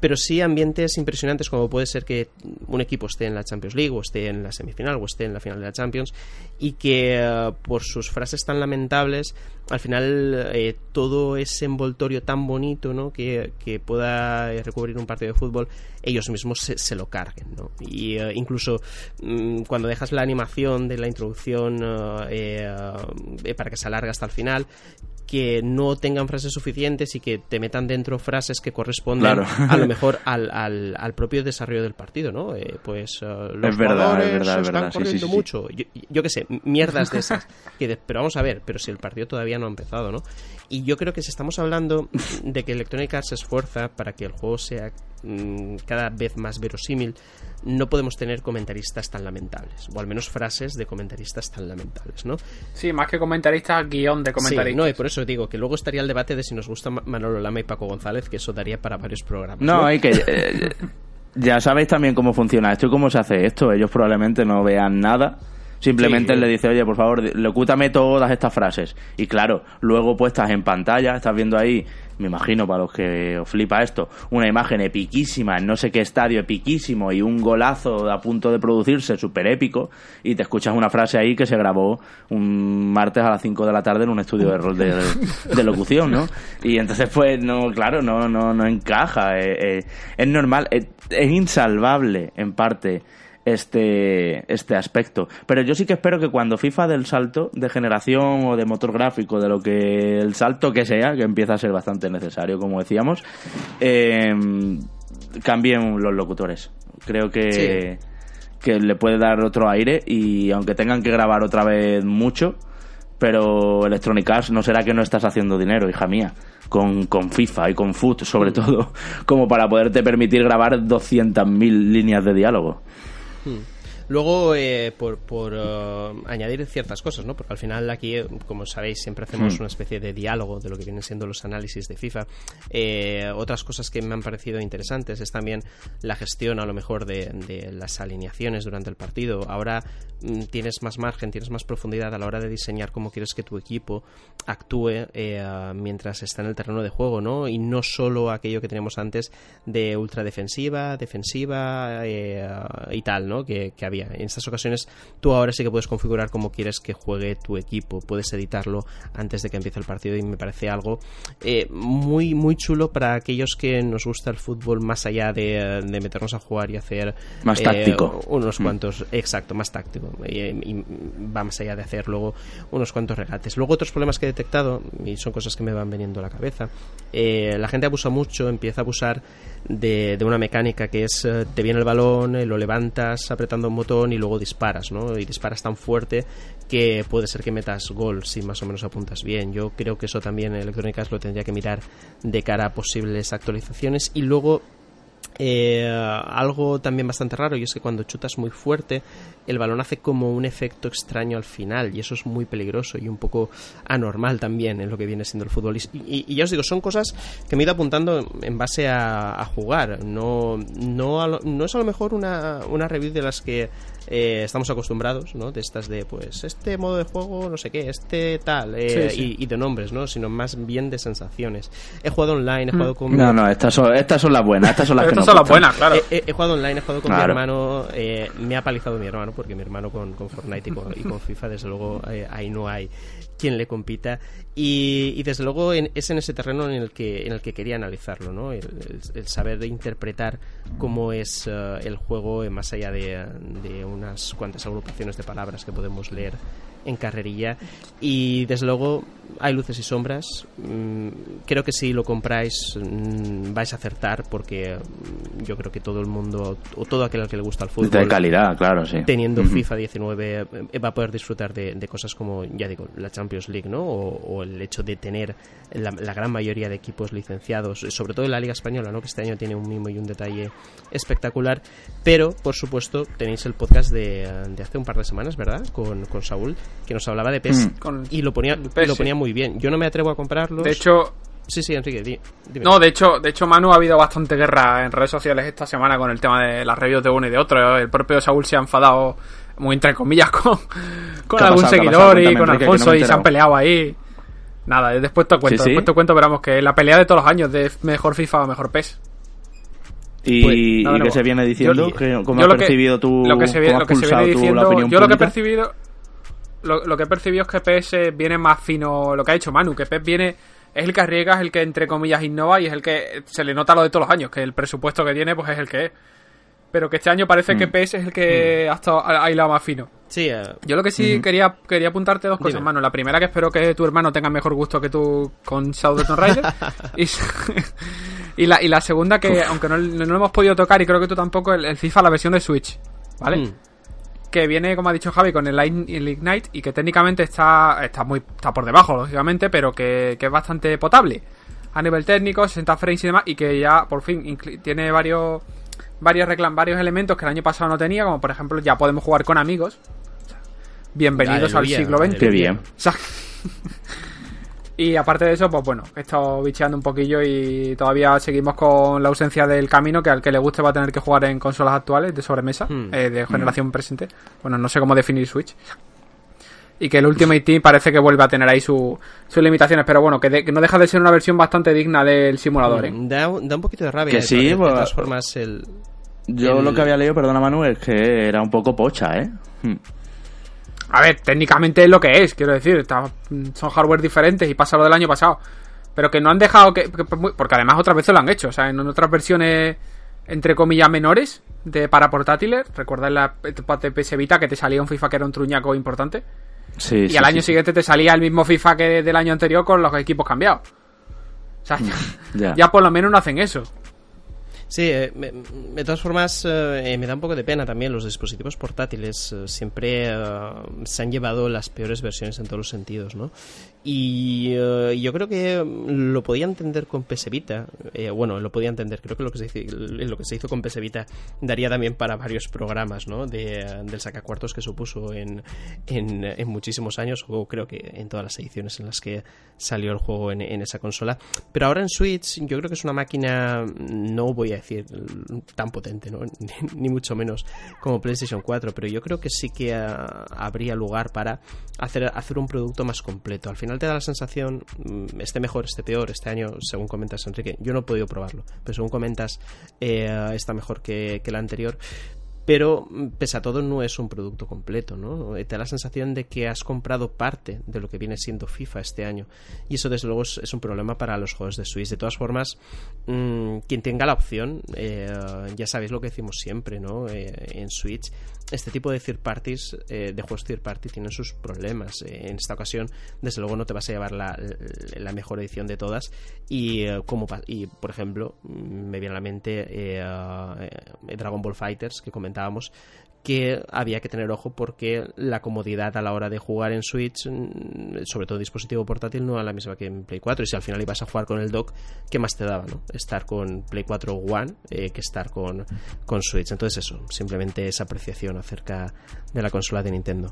pero sí ambientes impresionantes como puede ser que un equipo esté en la Champions League o esté en la semifinal o esté en la final de la Champions y que eh, por sus frases tan lamentables al final eh, todo ese envoltorio tan bonito ¿no? que, pueda eh, recubrir un partido de fútbol ellos mismos se, lo carguen ¿no? y incluso mm, cuando dejas la animación de la introducción para que se alargue hasta el final que no tengan frases suficientes y que te metan dentro frases que corresponden a lo mejor al, al, propio desarrollo del partido, ¿no? Eh, pues uh, los es verdad, es verdad, están corriendo mucho. Yo, yo qué sé, mierdas de esas. pero vamos a ver, pero si el partido todavía no ha empezado, ¿no? Y yo creo que si estamos hablando de que Electronic Arts se esfuerza para que el juego sea mm, cada vez más verosímil, no podemos tener comentaristas tan lamentables, o al menos frases de comentaristas tan lamentables, ¿no? Sí, más que comentaristas, guion de comentaristas. Sí, no, y por eso digo, que luego estaría el debate de si nos gusta Manolo Lama y Paco González, que eso daría para varios programas. No, hay que... Eh, ya sabéis también cómo funciona esto y cómo se hace esto. Ellos probablemente no vean nada Simplemente le dice, oye, por favor, locútame todas estas frases. Y claro, luego puestas en pantalla, estás viendo ahí, me imagino para los que os flipa esto, una imagen epiquísima en no sé qué estadio epiquísimo y un golazo a punto de producirse súper épico y te escuchas una frase ahí que se grabó un martes a las 5 de la tarde en un estudio de, de, de locución, ¿no? Y entonces pues no, claro, no, no, no encaja, eh, eh, es normal, es insalvable en parte este, este aspecto. Pero yo sí que espero que cuando FIFA del salto de generación o de motor gráfico, de lo que el salto que sea, que empieza a ser bastante necesario, como decíamos, eh, cambien los locutores. Creo que, que le puede dar otro aire y aunque tengan que grabar otra vez mucho, pero Electronic Arts no será que no estás haciendo dinero, hija mía, con, con FIFA y con Foot sobre mm. todo, como para poderte permitir grabar 200.000 líneas de diálogo. Hmm. Luego, eh, por, por eh, añadir ciertas cosas, ¿no? Porque al final aquí, como sabéis, siempre hacemos hmm. una especie de diálogo de lo que vienen siendo los análisis de FIFA. Eh, otras cosas que me han parecido interesantes es también la gestión, a lo mejor, de, de las alineaciones durante el partido. Ahora mm, tienes más margen, tienes más profundidad a la hora de diseñar cómo quieres que tu equipo actúe mientras está en el terreno de juego, ¿no? Y no solo aquello que teníamos antes de ultradefensiva, defensiva, y tal, ¿no? Que, que había en estas ocasiones tú ahora sí que puedes configurar cómo quieres que juegue tu equipo, puedes editarlo antes de que empiece el partido y me parece algo eh, muy, muy chulo para aquellos que nos gusta el fútbol más allá de, meternos a jugar y hacer... Más eh, táctico. Unos mm. cuantos, exacto, más táctico. Y, va más allá de hacer luego unos cuantos regates. Luego otros problemas que he detectado, y son cosas que me van veniendo a la cabeza, eh, la gente abusa mucho, empieza a abusar de, una mecánica que es eh, te viene el balón, eh, lo levantas apretando un botón y luego disparas, ¿no? Y disparas tan fuerte que puede ser que metas gol si más o menos apuntas bien. Yo creo que eso también Electrónicas lo tendría que mirar de cara a posibles actualizaciones y luego eh, algo también bastante raro y es que cuando chutas muy fuerte el balón hace como un efecto extraño al final y eso es muy peligroso y un poco anormal también en lo que viene siendo el fútbol. Y, ya os digo, son cosas que me he ido apuntando en base a, jugar. No, no, no es a lo mejor una, una review de las que eh, estamos acostumbrados, ¿no? De estas de, pues, este modo de juego, no sé qué, este tal, eh, Y, de nombres, ¿no? Sino más bien de sensaciones. He jugado online, he jugado mm. con... No, no, estas son, estas son las buenas, estas son las que son las buenas, claro. He, jugado online, he jugado con mi hermano, eh, me ha palizado mi hermano, porque mi hermano con, con Fortnite y con, y con FIFA, desde luego, ahí no hay quien le compita. Y, desde luego es en ese terreno en el que en el que quería analizarlo no el, saber interpretar cómo es eh, el juego más allá de, de, unas cuantas agrupaciones de palabras que podemos leer en carrerilla y desde luego hay luces y sombras. Mm, creo que si lo compráis mm, vais a acertar porque mm, yo creo que todo el mundo o todo aquel al que le gusta el fútbol de calidad, claro, sí. Teniendo FIFA 19 eh, va a poder disfrutar de, cosas como ya digo la Champions League, ¿no? O, el hecho de tener la, gran mayoría de equipos licenciados, sobre todo en la Liga española, ¿no? Que este año tiene un mimo y un detalle espectacular. Pero por supuesto tenéis el podcast de, hace un par de semanas, ¿verdad? Con, con Saúl que nos hablaba de PES y lo ponía, lo ponía muy bien. Yo no me atrevo a comprarlo. De hecho, Sí, sí, Enrique, dime. No, de hecho, de hecho, Manu, ha habido bastante guerra en redes sociales esta semana con el tema de las reviews de uno y de otro. El propio Saúl se ha enfadado, muy entre comillas, con, con algún seguidor y con Alfonso y se han peleado ahí. Nada, después te cuento, después te cuento, pero vamos, que la pelea de todos los años de mejor FIFA o mejor PES. ¿Y, pues, qué se viene diciendo? ¿Cómo has percibido tú? Lo que se, viene diciendo, yo lo que he percibido lo, que he percibido es que PS viene más fino, lo que ha dicho Manu, que PS viene, es el que arriesga, es el que entre comillas innova y es el que se le nota lo de todos los años, que el presupuesto que tiene pues es el que es. Pero que este año parece que mm. PS es el que mm. ha estado ahí más fino. Sí, eh, Yo lo que sí quería, quería apuntarte dos cosas, Manu. La primera que espero que tu hermano tenga mejor gusto que tú con Shadow Tomb Raider. y, la, y la segunda que, aunque no, lo hemos podido tocar y creo que tú tampoco, el, FIFA, la versión de Switch. ¿Vale? Mm que viene, como ha dicho Javi, con el, Ignite y que técnicamente está, está, muy, está por debajo, lógicamente, pero que, es bastante potable a nivel técnico, 60 frames y demás, y que ya por fin tiene varios varios reclam varios elementos que el año pasado no tenía, como por ejemplo ya podemos jugar con amigos. Bienvenidos al siglo XX. Qué bien. Y aparte de eso, pues bueno, he estado bicheando un poquillo y todavía seguimos con la ausencia del camino, que al que le guste va a tener que jugar en consolas actuales de sobremesa, hmm. eh, de generación presente. Bueno, no sé cómo definir Switch. Y que el Ultimate Team parece que vuelve a tener ahí sus limitaciones, pero bueno, que, no deja de ser una versión bastante digna del simulador. ¿eh? Hmm, da, un poquito de rabia. Que sí, de, pues, todas formas, el, yo lo que había leído, perdona Manu, es que era un poco pocha, ¿eh? Hmm. A ver, técnicamente es lo que es, quiero decir. son hardware diferentes y pasa lo del año pasado. Pero que no han dejado que, Porque además otras veces lo han hecho. O sea, en otras versiones, entre comillas, menores de para portátiles. ¿Recuerdas la etapa de PS Vita que te salía un FIFA que era un truñaco importante? Sí. Y al año siguiente te salía el mismo FIFA que del año anterior con los equipos cambiados. O sea, ya, ya por lo menos no hacen eso. Sí, eh, de todas formas eh, me da un poco de pena también. Los dispositivos portátiles eh, siempre se han llevado las peores versiones en todos los sentidos, ¿no? Y yo creo que lo podía entender con PS Vita. bueno, lo podía entender. Creo que lo que se hizo, lo que se hizo con PS Vita daría también para varios programas, ¿no? De, del sacacuartos que supuso en, en, muchísimos años, o creo que en todas las ediciones en las que salió el juego en, en esa consola. Pero ahora en Switch yo creo que es una máquina, no voy a decir tan potente, ¿no? ni, mucho menos como PlayStation 4, pero yo creo que sí que ah, habría lugar para hacer, hacer un producto más completo. Al final te da la sensación, mm, esté mejor, esté peor, este año, según comentas Enrique, yo no he podido probarlo, pero según comentas, eh, está mejor que, el anterior pero mm, pese a todo no es un producto completo, ¿no? Eh, te da la sensación de que has comprado parte de lo que viene siendo FIFA este año y eso desde luego es, un problema para los juegos de Switch. De todas formas, mm, quien tenga la opción, eh, ya sabéis lo que decimos siempre, ¿no? Eh, en Switch este tipo de third de juegos third party, tienen sus problemas. En esta ocasión, desde luego, no te vas a llevar la, mejor edición de todas. Y, como, y, por ejemplo, me viene a la mente Dragon Ball Fighters, que que había que tener ojo porque la comodidad a la hora de jugar en Switch, mm, sobre todo dispositivo portátil, no era la misma que en Play 4. Y si al final ibas a jugar con el dock, ¿qué más te daba? No? Estar con Play 4 One eh, que estar con, con Switch. Entonces eso, simplemente esa apreciación acerca de la consola de Nintendo.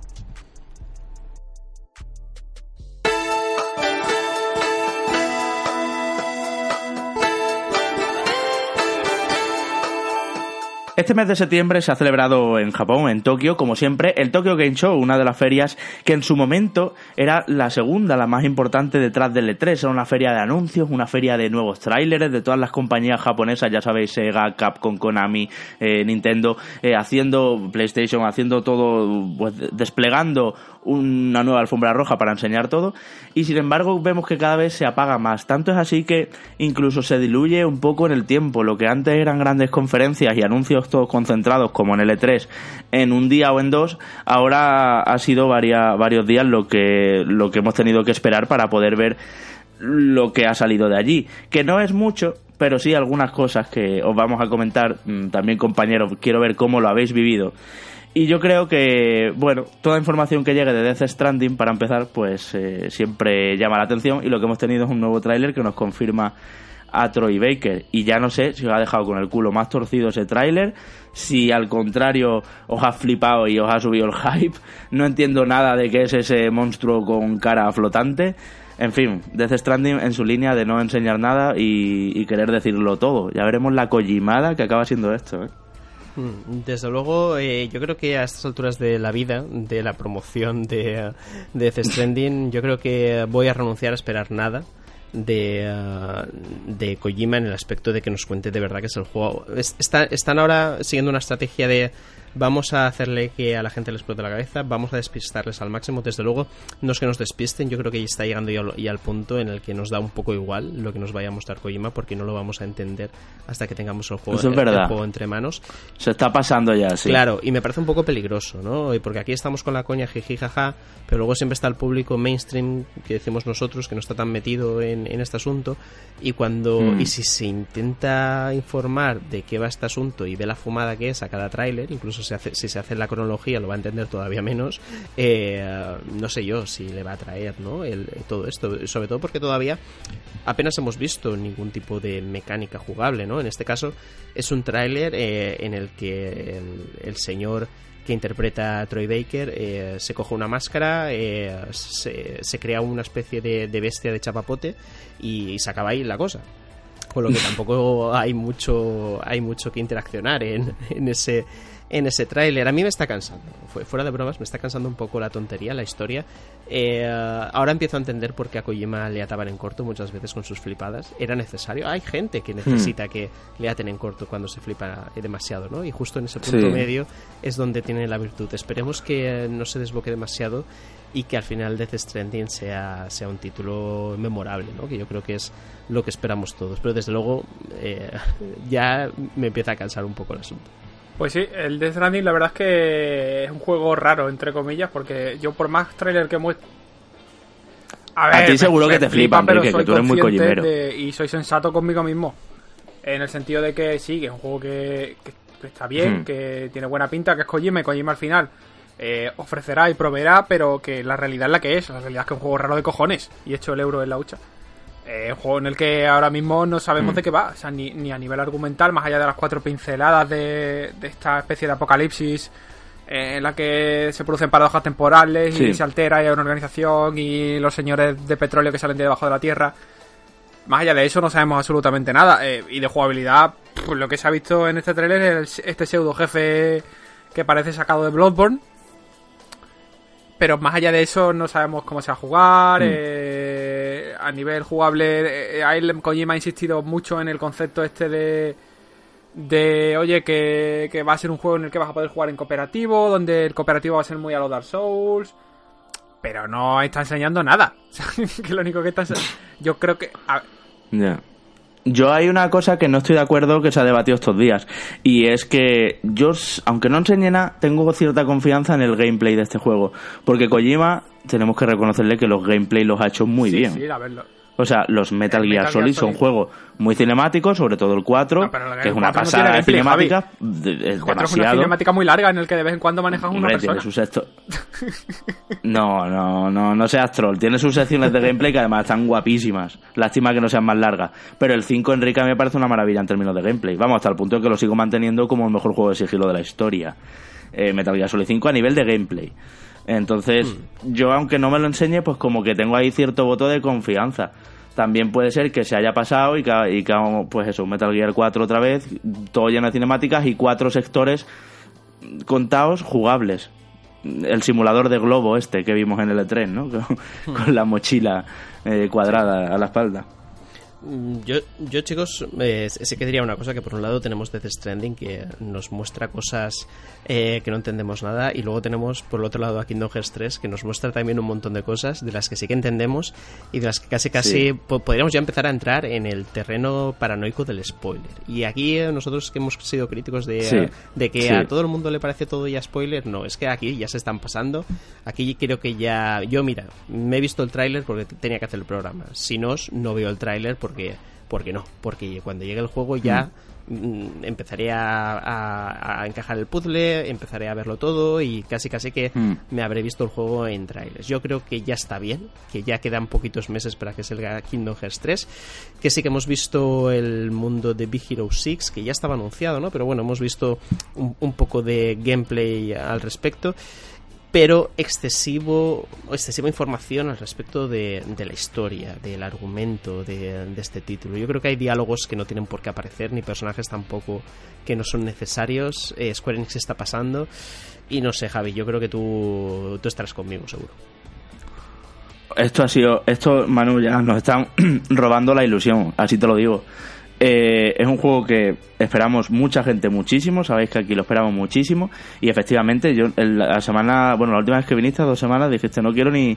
Este mes de septiembre se ha celebrado en Japón, en Tokio, como siempre, el Tokyo Game Show, una de las ferias que en su momento era la segunda, la más importante detrás del E3. Era una feria de anuncios, una feria de nuevos tráileres de todas las compañías japonesas, ya sabéis, Sega, Capcom, Konami, eh, Nintendo, eh, haciendo PlayStation, haciendo todo, pues desplegando una nueva alfombra roja para enseñar todo. Y sin embargo, vemos que cada vez se apaga más. Tanto es así que incluso se diluye un poco en el tiempo. Lo que antes eran grandes conferencias y anuncios todos concentrados como en el E3 en un día o en dos, ahora ha sido varios días lo que, lo que hemos tenido que esperar para poder ver lo que ha salido de allí. Que no es mucho, pero sí algunas cosas que os vamos a comentar mm, también compañeros. Quiero ver cómo lo habéis vivido. Y yo creo que, bueno, toda información que llegue de Death Stranding, para empezar, pues eh, siempre llama la atención. Y lo que hemos tenido es un nuevo tráiler que nos confirma a Troy Baker. Y ya no sé si os ha dejado con el culo más torcido ese tráiler, si al contrario os ha flipado y os ha subido el hype. No entiendo nada de qué es ese monstruo con cara flotante. En fin, Death Stranding en su línea de no enseñar nada y, querer decirlo todo. Ya veremos la collimada que acaba siendo esto. ¿eh? Hmm, desde luego, eh, yo creo que a estas alturas de la vida, de la promoción de, de Stranding, yo creo que voy a renunciar a esperar nada de, uh, de Kojima en el aspecto de que nos cuente de verdad que es el juego. están ahora siguiendo una estrategia de vamos a hacerle que a la gente les explote la cabeza, vamos a despistarles al máximo. Desde luego, no es que nos despisten, yo creo que ya está llegando ya, al punto en el que nos da un poco igual lo que nos vaya a mostrar Kojima, porque no lo vamos a entender hasta que tengamos el juego, juego entre manos. Se está pasando ya, sí. Claro, y me parece un poco peligroso, ¿no? Porque aquí estamos con la coña jiji jaja, pero luego siempre está el público mainstream que decimos nosotros que no está tan metido en, este asunto y cuando mm. y si se intenta informar de qué va este asunto y ve la fumada que es a cada tráiler, incluso si, se hace la cronología lo va a entender todavía menos. Eh, no sé yo si le va a traer ¿no? El, todo esto, sobre todo porque todavía apenas hemos visto ningún tipo de mecánica jugable. ¿no? En este caso es un tráiler en el que el señor que interpreta a Troy Baker, eh, se coge una máscara, eh, se, crea una especie de, bestia de chapapote y, se acaba ahí la cosa. Con lo que tampoco hay mucho, hay mucho que interaccionar en, en ese en ese tráiler. A mí me está cansando, fuera de bromas, me está cansando un poco la tontería, la historia. Eh, ahora empiezo a entender por qué a Kojima le ataban en corto muchas veces con sus flipadas. Era necesario. Hay gente que necesita hmm. que le aten en corto cuando se flipa demasiado, ¿no? Y justo en ese punto medio es donde tiene la virtud. Esperemos que no se desboque demasiado y que al final Death Stranding sea, sea un título memorable, ¿no? que yo creo que es lo que esperamos todos. Pero desde luego eh, ya me empieza a cansar un poco el asunto. Pues sí, el Death Stranding la verdad es que es un juego raro, entre comillas, porque yo por más trailer que muestre... A, ti seguro que te flipa, pero que tú eres muy collimero. y soy sensato conmigo mismo. En el sentido de que sí, que es un juego que, está bien, que tiene buena pinta, que es Kojima y Kojima al final eh, ofrecerá y proveerá, pero que la realidad es la que es. La realidad es que es un juego raro de cojones y hecho el euro en la hucha. Un juego en el que ahora mismo no sabemos mm. de qué va, o sea, ni, ni, a nivel argumental, más allá de las cuatro pinceladas de, esta especie de apocalipsis eh, en la que se producen paradojas temporales y se altera y hay una organización y los señores de petróleo que salen de debajo de la tierra. Más allá de eso no sabemos absolutamente nada. Eh, y de jugabilidad, pues lo que se ha visto en este trailer es este pseudo jefe que parece sacado de Bloodborne. Pero más allá de eso no sabemos cómo se va a jugar. Mm. Eh, a nivel jugable, eh, ahí Kojima ha insistido mucho en el concepto este de de oye que, que, va a ser un juego en el que vas a poder jugar en cooperativo, donde el cooperativo va a ser muy a los Dark Souls, pero no está enseñando nada. que lo único que está yo creo que Yo hay una cosa que no estoy de acuerdo que se ha debatido estos días y es que yo, aunque no enseñe nada, tengo cierta confianza en el gameplay de este juego, porque Kojima tenemos que reconocerle que los gameplay los ha hecho muy bien. Sí, a verlo. O sea, los Metal, Gear, Solid son juegos muy cinemáticos, sobre todo el 4, que es una pasada de cinemática. el 4 es una cinemática muy larga en el que de vez en cuando manejas una persona. no, no, no, no seas troll. Tiene sus secciones de gameplay que además están guapísimas. Lástima que no sean más largas. Pero el 5, Enrique, me parece una maravilla en términos de gameplay. Vamos, hasta el punto de que lo sigo manteniendo como el mejor juego de sigilo de la historia. Eh, Metal Gear Solid 5 a nivel de gameplay. Entonces, hmm. yo aunque no me lo enseñe, pues como que tengo ahí cierto voto de confianza. También puede ser que se haya pasado y que, y que pues eso, Metal Gear 4 otra vez, todo lleno de cinemáticas y cuatro sectores contados jugables. El simulador de globo este que vimos en el E3, ¿no? Con, la mochila eh, cuadrada a la espalda. Mm, yo, yo chicos, eh, sí que diría una cosa, que por un lado tenemos Death Stranding, que nos muestra cosas eh, que no entendemos nada, y luego tenemos por el otro lado a Kingdom Hearts 3, que nos muestra también un montón de cosas de las que sí que entendemos y de las que casi casi podríamos ya empezar a entrar en el terreno paranoico del spoiler. Y aquí eh, nosotros que hemos sido críticos de, de que a todo el mundo le parece todo ya spoiler, no, es que aquí ya se están pasando. Aquí creo que ya... Yo, mira, me he visto el tráiler porque tenía que hacer el programa. Si no, no veo el tráiler porque, porque no, porque cuando llegue el juego ya mm, empezaré a, encajar el puzzle, empezaré a verlo todo y casi casi que mm. me habré visto el juego en trailers. Yo creo que ya está bien, que ya quedan poquitos meses para que salga Kingdom Hearts 3, que sí que hemos visto el mundo de Big Hero 6, que ya estaba anunciado, ¿no? Pero bueno, hemos visto un poco de gameplay al respecto pero excesivo, excesiva información al respecto de, la historia, del argumento de, este título. Yo creo que hay diálogos que no tienen por qué aparecer, ni personajes tampoco que no son necesarios. Eh, Square Enix está pasando. Y no sé, Javi, yo creo que tú, tú estarás conmigo, seguro. Esto ha sido, esto, Manu, ya nos están robando la ilusión, así te lo digo. Eh, es un juego que esperamos mucha gente muchísimo, sabéis que aquí lo esperamos muchísimo y efectivamente yo la semana, bueno, la última vez que viniste, dos semanas, dijiste no quiero ni,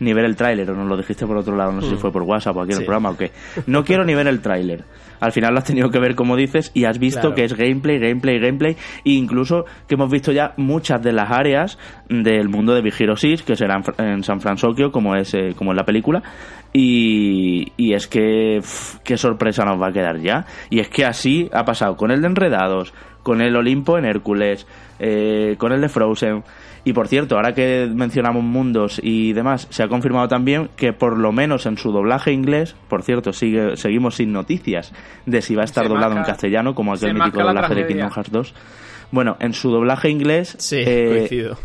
ni ver el tráiler o nos lo dijiste por otro lado, no sé si mm. fue por WhatsApp o aquí en el programa o qué. No quiero ni ver el tráiler al final lo has tenido que ver como dices y has visto que es gameplay, gameplay, gameplay e incluso que hemos visto ya muchas de las áreas del mundo de Big Hero 6 que serán en San Francisco como es eh, como en la película y, y es que qué sorpresa nos va a quedar ya y es que así ha pasado con el de Enredados con el Olimpo en Hércules, eh, con el de Frozen. Y por cierto, ahora que mencionamos mundos y demás, se ha confirmado también que por lo menos en su doblaje inglés, por cierto, sigue, seguimos sin noticias de si va a estar doblado en castellano, como aquel mítico doblaje de Kingdom Hearts 2. Bueno, en su doblaje inglés... Sí, eh, coincido.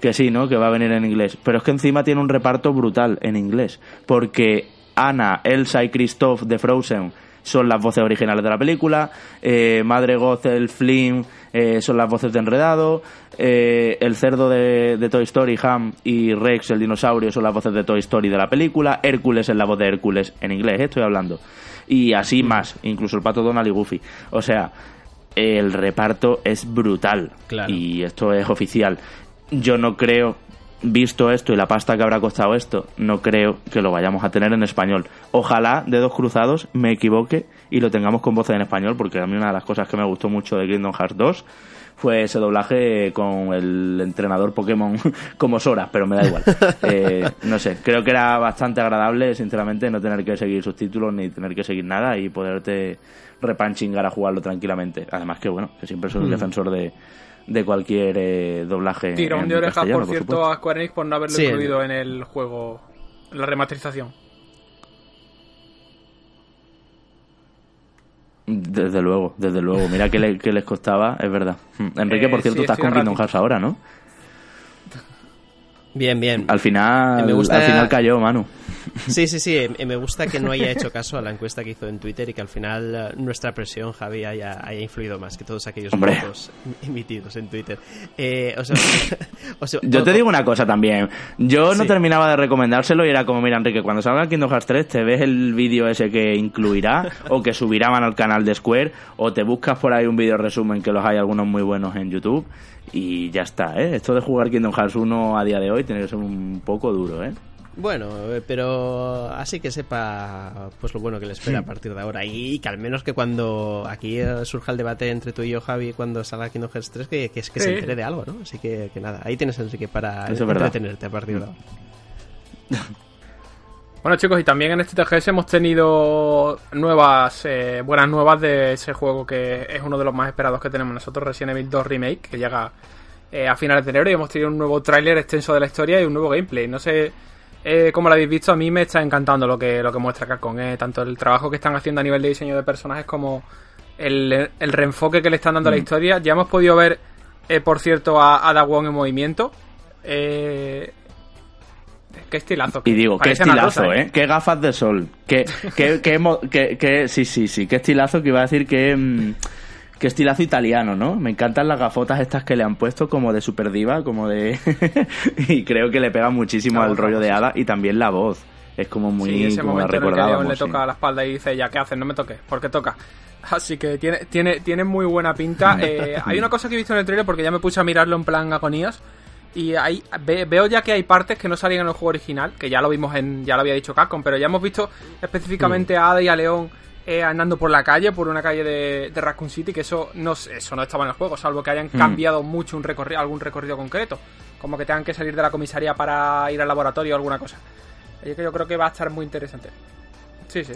que sí, ¿no? Que va a venir en inglés. Pero es que encima tiene un reparto brutal en inglés. Porque Ana, Elsa y Christoph de Frozen son las voces originales de la película. Eh, Madre Goth, el Flynn eh, son las voces de Enredado. Eh, el cerdo de, de, Toy Story, Ham y Rex, el dinosaurio, son las voces de Toy Story de la película. Hércules es la voz de Hércules en inglés, estoy hablando. Y así más, incluso el pato Donald y Goofy. O sea, el reparto es brutal. Y esto es oficial. Yo no creo, visto esto y la pasta que habrá costado esto, no creo que lo vayamos a tener en español. Ojalá, de dos cruzados, me equivoque y lo tengamos con voz en español, porque a mí una de las cosas que me gustó mucho de Kingdom Hearts 2 fue ese doblaje con el entrenador Pokémon como Sora, pero me da igual. Eh, no sé, creo que era bastante agradable, sinceramente, no tener que seguir subtítulos ni tener que seguir nada y poderte repanchingar a jugarlo tranquilamente. Además que, bueno, que siempre soy un mm. defensor de, de cualquier eh, doblaje. Tirón de orejas, por cierto, a Square Enix por no haberlo incluido en el juego, en la remasterización. Desde luego, desde luego. Mira que, les costaba, es verdad. Enrique, por eh, cierto, estás con Kingdom Hearts ahora, ¿no? Bien, bien. Al final, al final cayó, Manu. Sí, sí, sí. Eh, me gusta que no haya hecho caso a la encuesta que hizo en Twitter y que al final eh, nuestra presión, Javi, haya, influido más que todos aquellos votos emitidos en Twitter. Eh, Yo te digo una cosa también. Yo no terminaba de recomendárselo y era como, mira, Enrique, cuando salga Kingdom Hearts 3 te ves el vídeo ese que incluirá o que subirá al canal de Square o te buscas por ahí un vídeo resumen que los hay algunos muy buenos en YouTube y ya está, ¿eh? Esto de jugar Kingdom Hearts 1 a día de hoy tiene que ser un poco duro, ¿eh? Bueno, eh, pero así que sepa pues lo bueno que le espera a partir de ahora y que al menos que cuando aquí eh, surja el debate entre tú y yo, Javi, cuando salga Kingdom Hearts 3, que, que, que se entere de algo, ¿no? Así que, que nada, ahí tienes Enrique para entretenerte a partir de ahora. Bueno chicos, y también en este TGS hemos tenido nuevas, eh, buenas nuevas de ese juego que es uno de los más esperados que tenemos nosotros, Resident Evil 2 Remake, que llega a finales de enero y hemos tenido un nuevo tráiler extenso de la historia y un nuevo gameplay. No sé eh, como lo habéis visto, a mí me está encantando lo que, lo que muestra Capcom. Eh. Tanto el trabajo que están haciendo a nivel de diseño de personajes como el, reenfoque que le están dando a la mm. historia. Ya hemos podido ver, eh, por cierto, a, a Dawon en movimiento. Eh, qué estilazo. y digo, qué estilazo, ¿eh? Qué gafas de sol. Qué, qué, qué, qué, sí, sí, sí. Qué estilazo que iba a decir que... Mm, Qué estilazo italiano, ¿no? Me encantan las gafotas estas que le han puesto como de super diva, como de... y creo que le pega muchísimo al rollo de Ada y también la voz. Es como muy... Sí, ese como momento en que le toca la espalda y dice, ya, ¿qué haces? No me toques, porque toca. Así que tiene, tiene, tiene muy buena pinta. Eh, hay una cosa que he visto en el trailer porque ya me puse a mirarlo en plan agonías. Y ahí veo ya que hay partes que no salían en el juego original, que ya lo vimos en, ya lo había dicho Capcom, pero ya hemos visto específicamente a Ada y a León eh, andando por la calle, por una calle de, de, Raccoon City, que eso no, eso no estaba en el juego, salvo que hayan mm. cambiado mucho un recorrido, algún recorrido concreto, como que tengan que salir de la comisaría para ir al laboratorio o alguna cosa. Así que yo creo que va a estar muy interesante. Sí, sí.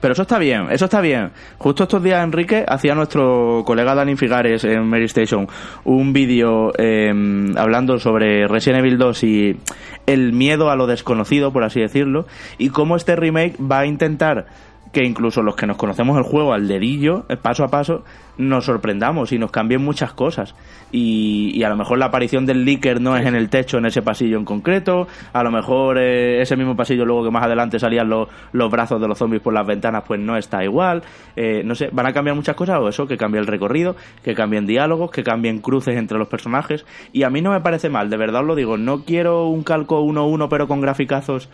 Pero eso está bien, eso está bien. Justo estos días, Enrique, hacía nuestro colega Dani Figares en Mary Station un vídeo em, hablando sobre Resident Evil 2 y el miedo a lo desconocido, por así decirlo, y cómo este remake va a intentar que incluso los que nos conocemos el juego al dedillo, eh, paso a paso, nos sorprendamos y nos cambien muchas cosas. Y, a lo mejor la aparición del Licker no es en el techo, en ese pasillo en concreto, a lo mejor eh, ese mismo pasillo luego que más adelante salían los, los brazos de los zombies por las ventanas, pues no está igual. Eh, no sé, van a cambiar muchas cosas o eso, que cambie el recorrido, que cambien diálogos, que cambien cruces entre los personajes. Y a mí no me parece mal, de verdad os lo digo, no quiero un calco 1-1 pero con graficazos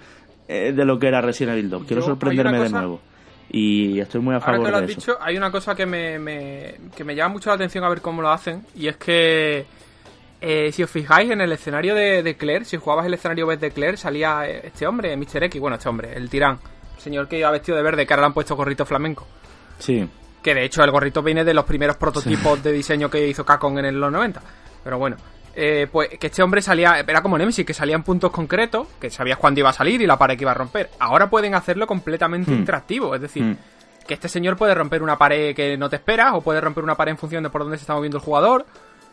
de lo que era Resident Evil 2, quiero sorprenderme de nuevo y estoy muy a favor Ahora que lo has dicho, hay una cosa que me, me, que me llama mucho la atención a ver cómo lo hacen y es que eh, si os fijáis en el escenario de, Claire, si jugabas el escenario B de Claire, salía este hombre, Mr. X, bueno, este hombre, el tirán, el señor que iba vestido de verde, que ahora le han puesto gorrito flamenco. Sí. Que de hecho el gorrito viene de los primeros prototipos de diseño que hizo Capcom en los 90. Pero bueno, eh, pues que este hombre salía, era como Nemesis, que salía en puntos concretos, que sabías cuándo iba a salir y la pared que iba a romper. Ahora pueden hacerlo completamente hmm. interactivo, es decir, hmm. que este señor puede romper una pared que no te esperas, o puede romper una pared en función de por dónde se está moviendo el jugador.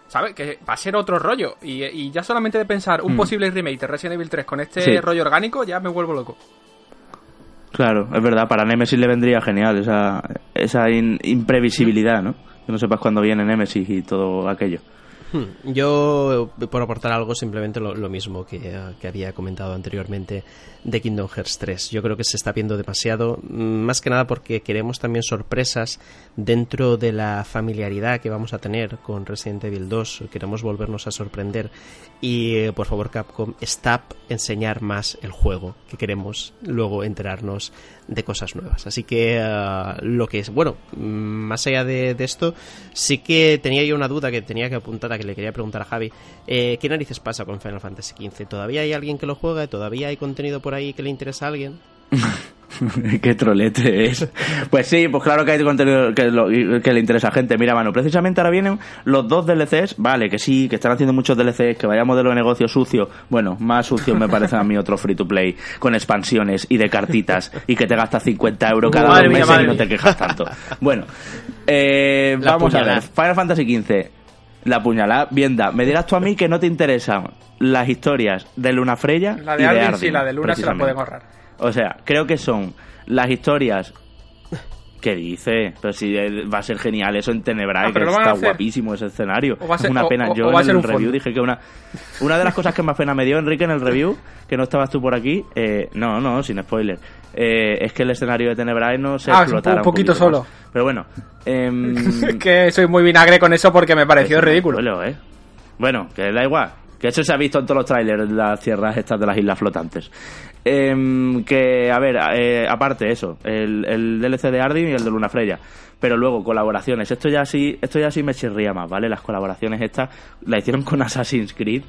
¿Sabes? Que va a ser otro rollo. Y, ya solamente de pensar un mm. posible remake de Resident Evil 3 con este rollo orgánico, ya me vuelvo loco. Claro, es verdad, para Nemesis le vendría genial esa, esa imprevisibilidad, ¿no? Que no sepas cuándo viene Nemesis y todo aquello. Hmm. Yo, por aportar algo, simplemente lo, mismo que, que, había comentado anteriormente de Kingdom Hearts 3. Yo creo que se está viendo demasiado, mm, más que nada porque queremos también sorpresas dentro de la familiaridad que vamos a tener con Resident Evil 2. Queremos volvernos a sorprender y, eh, por favor, Capcom, stop enseñar más el juego, que queremos luego enterarnos de cosas nuevas. Así que eh, lo que es, bueno, mm, más allá de, esto, sí que tenía yo una duda que tenía que apuntar a que le quería preguntar a Javi. Eh, ¿Qué narices pasa con Final Fantasy XV? ¿Todavía hay alguien que lo juega? ¿Todavía hay contenido por ahí que le interesa a alguien? Qué trolete es. Pues sí, pues claro que hay contenido que, le interesa a gente. Mira, mano, precisamente ahora vienen los dos DLCs. Vale, que sí, que están haciendo muchos DLCs, que vaya modelo de negocio sucio. Bueno, más sucio me parece a mí otro free to play, con expansiones y de cartitas, y que te gastas 50 euros cada dos meses y no te quejas tanto. Bueno, eh, vamos a ver. Final Fantasy XV. La puñalada, Vienda, me dirás tú a mí que no te interesan las historias de Luna Freya la de y Arden, sí, la de Luna se la pueden ahorrar. O sea, creo que son las historias ¿Qué dice? Pero si va a ser genial eso en Tenebrae, que está guapísimo ese escenario. es una pena. Yo en el review dije que una, una de las cosas que más pena me dio, Enrique, en el review, que no estabas tú por aquí, eh, no, no, sin spoiler, eh, es que el escenario de Tenebrae no se ah, explotara un, poquito, solo. Pero bueno. Eh, que soy muy vinagre con eso porque me pareció ridículo. ¿eh? Bueno, que da igual. Que eso se ha visto en todos los trailers de las tierras estas de las islas flotantes. Em, que, a ver, eh, aparte eso, el, el, DLC de Ardyn y el de Luna Freya. Pero luego, colaboraciones. Esto ya sí, esto ya sí me chirría más, ¿vale? Las colaboraciones estas la hicieron con Assassin's Creed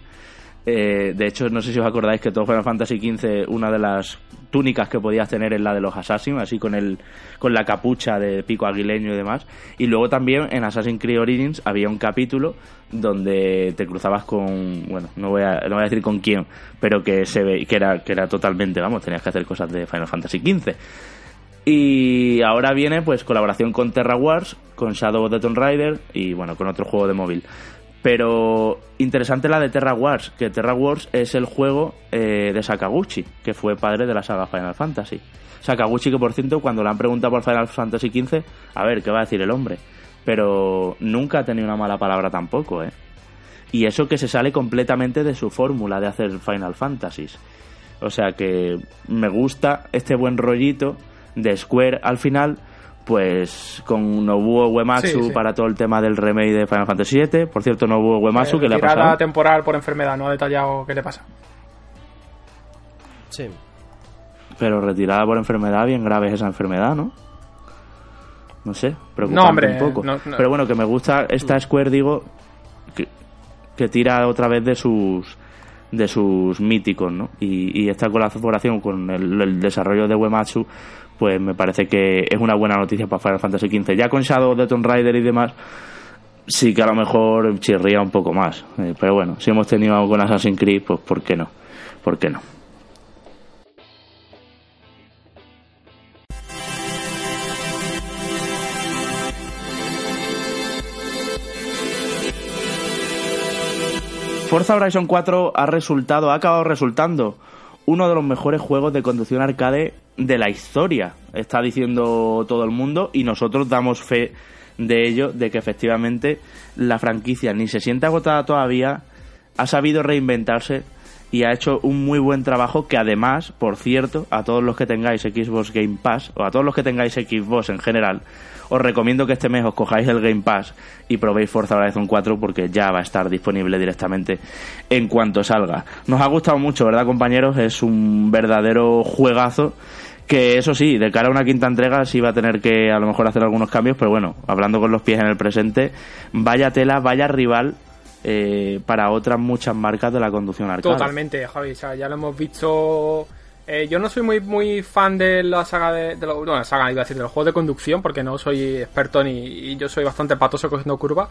eh, de hecho, no sé si os acordáis que todo Final Fantasy XV, una de las túnicas que podías tener es la de los Assassins, así con el con la capucha de pico aguileño y demás. Y luego también en Assassin's Creed Origins había un capítulo donde te cruzabas con, bueno, no voy a, no voy a decir con quién, pero que se ve que era que era totalmente, vamos, tenías que hacer cosas de Final Fantasy XV. Y ahora viene pues colaboración con Terra Wars, con Shadow of the Tomb Raider y bueno, con otro juego de móvil. Pero interesante la de Terra Wars, que Terra Wars es el juego eh, de Sakaguchi, que fue padre de la saga Final Fantasy. Sakaguchi que por cierto cuando le han preguntado por Final Fantasy XV, a ver, ¿qué va a decir el hombre? Pero nunca ha tenido una mala palabra tampoco, ¿eh? Y eso que se sale completamente de su fórmula de hacer Final Fantasies. O sea que me gusta este buen rollito de Square al final pues con Nobuo Uematsu para todo el tema del remake de Final Fantasy VII. Por cierto, Nobuo Uematsu, que le ha pasado? temporal por enfermedad, no ha detallado qué le pasa. Sí. Pero retirada por enfermedad, bien grave es esa enfermedad, ¿no? No sé, preocupante un poco. Pero bueno, que me gusta esta Square, digo, que, tira otra vez de sus de sus míticos, ¿no? Y, y esta colaboración con el, el desarrollo de Uematsu pues me parece que es una buena noticia para Final Fantasy XV. Ya con Shadow de Tomb Raider y demás, sí que a lo mejor chirría un poco más. Eh, pero bueno, si hemos tenido algo con Assassin's Creed, pues ¿por qué no? ¿Por qué no? Forza Horizon 4 ha resultado, ha acabado resultando uno de los mejores juegos de conducción arcade de la historia, está diciendo todo el mundo, y nosotros damos fe de ello, de que efectivamente la franquicia ni se siente agotada todavía, ha sabido reinventarse y ha hecho un muy buen trabajo que además, por cierto, a todos los que tengáis Xbox Game Pass o a todos los que tengáis Xbox en general, os recomiendo que este mes os cojáis el Game Pass y probéis Forza Horizon 4 porque ya va a estar disponible directamente en cuanto salga. Nos ha gustado mucho, ¿verdad compañeros? Es un verdadero juegazo que eso sí, de cara a una quinta entrega sí va a tener que a lo mejor hacer algunos cambios, pero bueno, hablando con los pies en el presente, vaya tela, vaya rival eh, para otras muchas marcas de la conducción arcade. Totalmente, Javi, ya lo hemos visto eh, yo no soy muy muy fan de la saga de, de lo, la saga iba a decir de los juegos de conducción porque no soy experto ni y yo soy bastante patoso cogiendo curvas.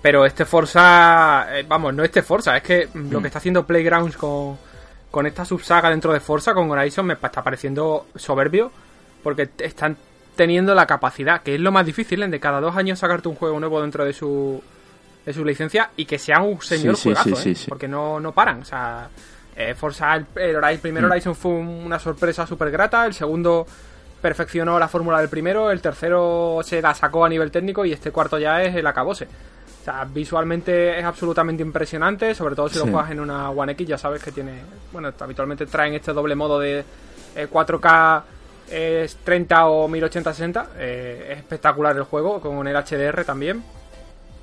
Pero este Forza, eh, vamos, no este Forza, es que lo que está haciendo Playgrounds con, con esta subsaga dentro de Forza, con Horizon, me está pareciendo soberbio porque están teniendo la capacidad, que es lo más difícil, en de cada dos años sacarte un juego nuevo dentro de su, de su licencia y que sea un señor juegazo, ¿eh? porque no, no paran. O sea, eh, Forza, el, el, primer mm. Horizon fue una sorpresa súper grata, el segundo perfeccionó la fórmula del primero, el tercero se la sacó a nivel técnico y este cuarto ya es el acabose. O sea, visualmente es absolutamente impresionante, sobre todo si lo juegas en una One X, ya sabes que tiene, bueno, habitualmente traen este doble modo de 4K es 30 o 1080-60. Eh, es espectacular el juego, con el HDR también.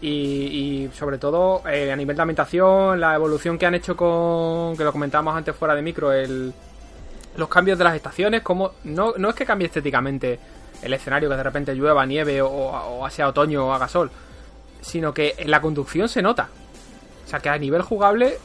Y, sobre todo eh, a nivel de ambientación, la evolución que han hecho con, que lo comentábamos antes fuera de micro, el, los cambios de las estaciones, como no, no es que cambie estéticamente el escenario, que de repente llueva, nieve o, o sea otoño o haga sol, sino que en la conducción se nota. O sea que a nivel jugable,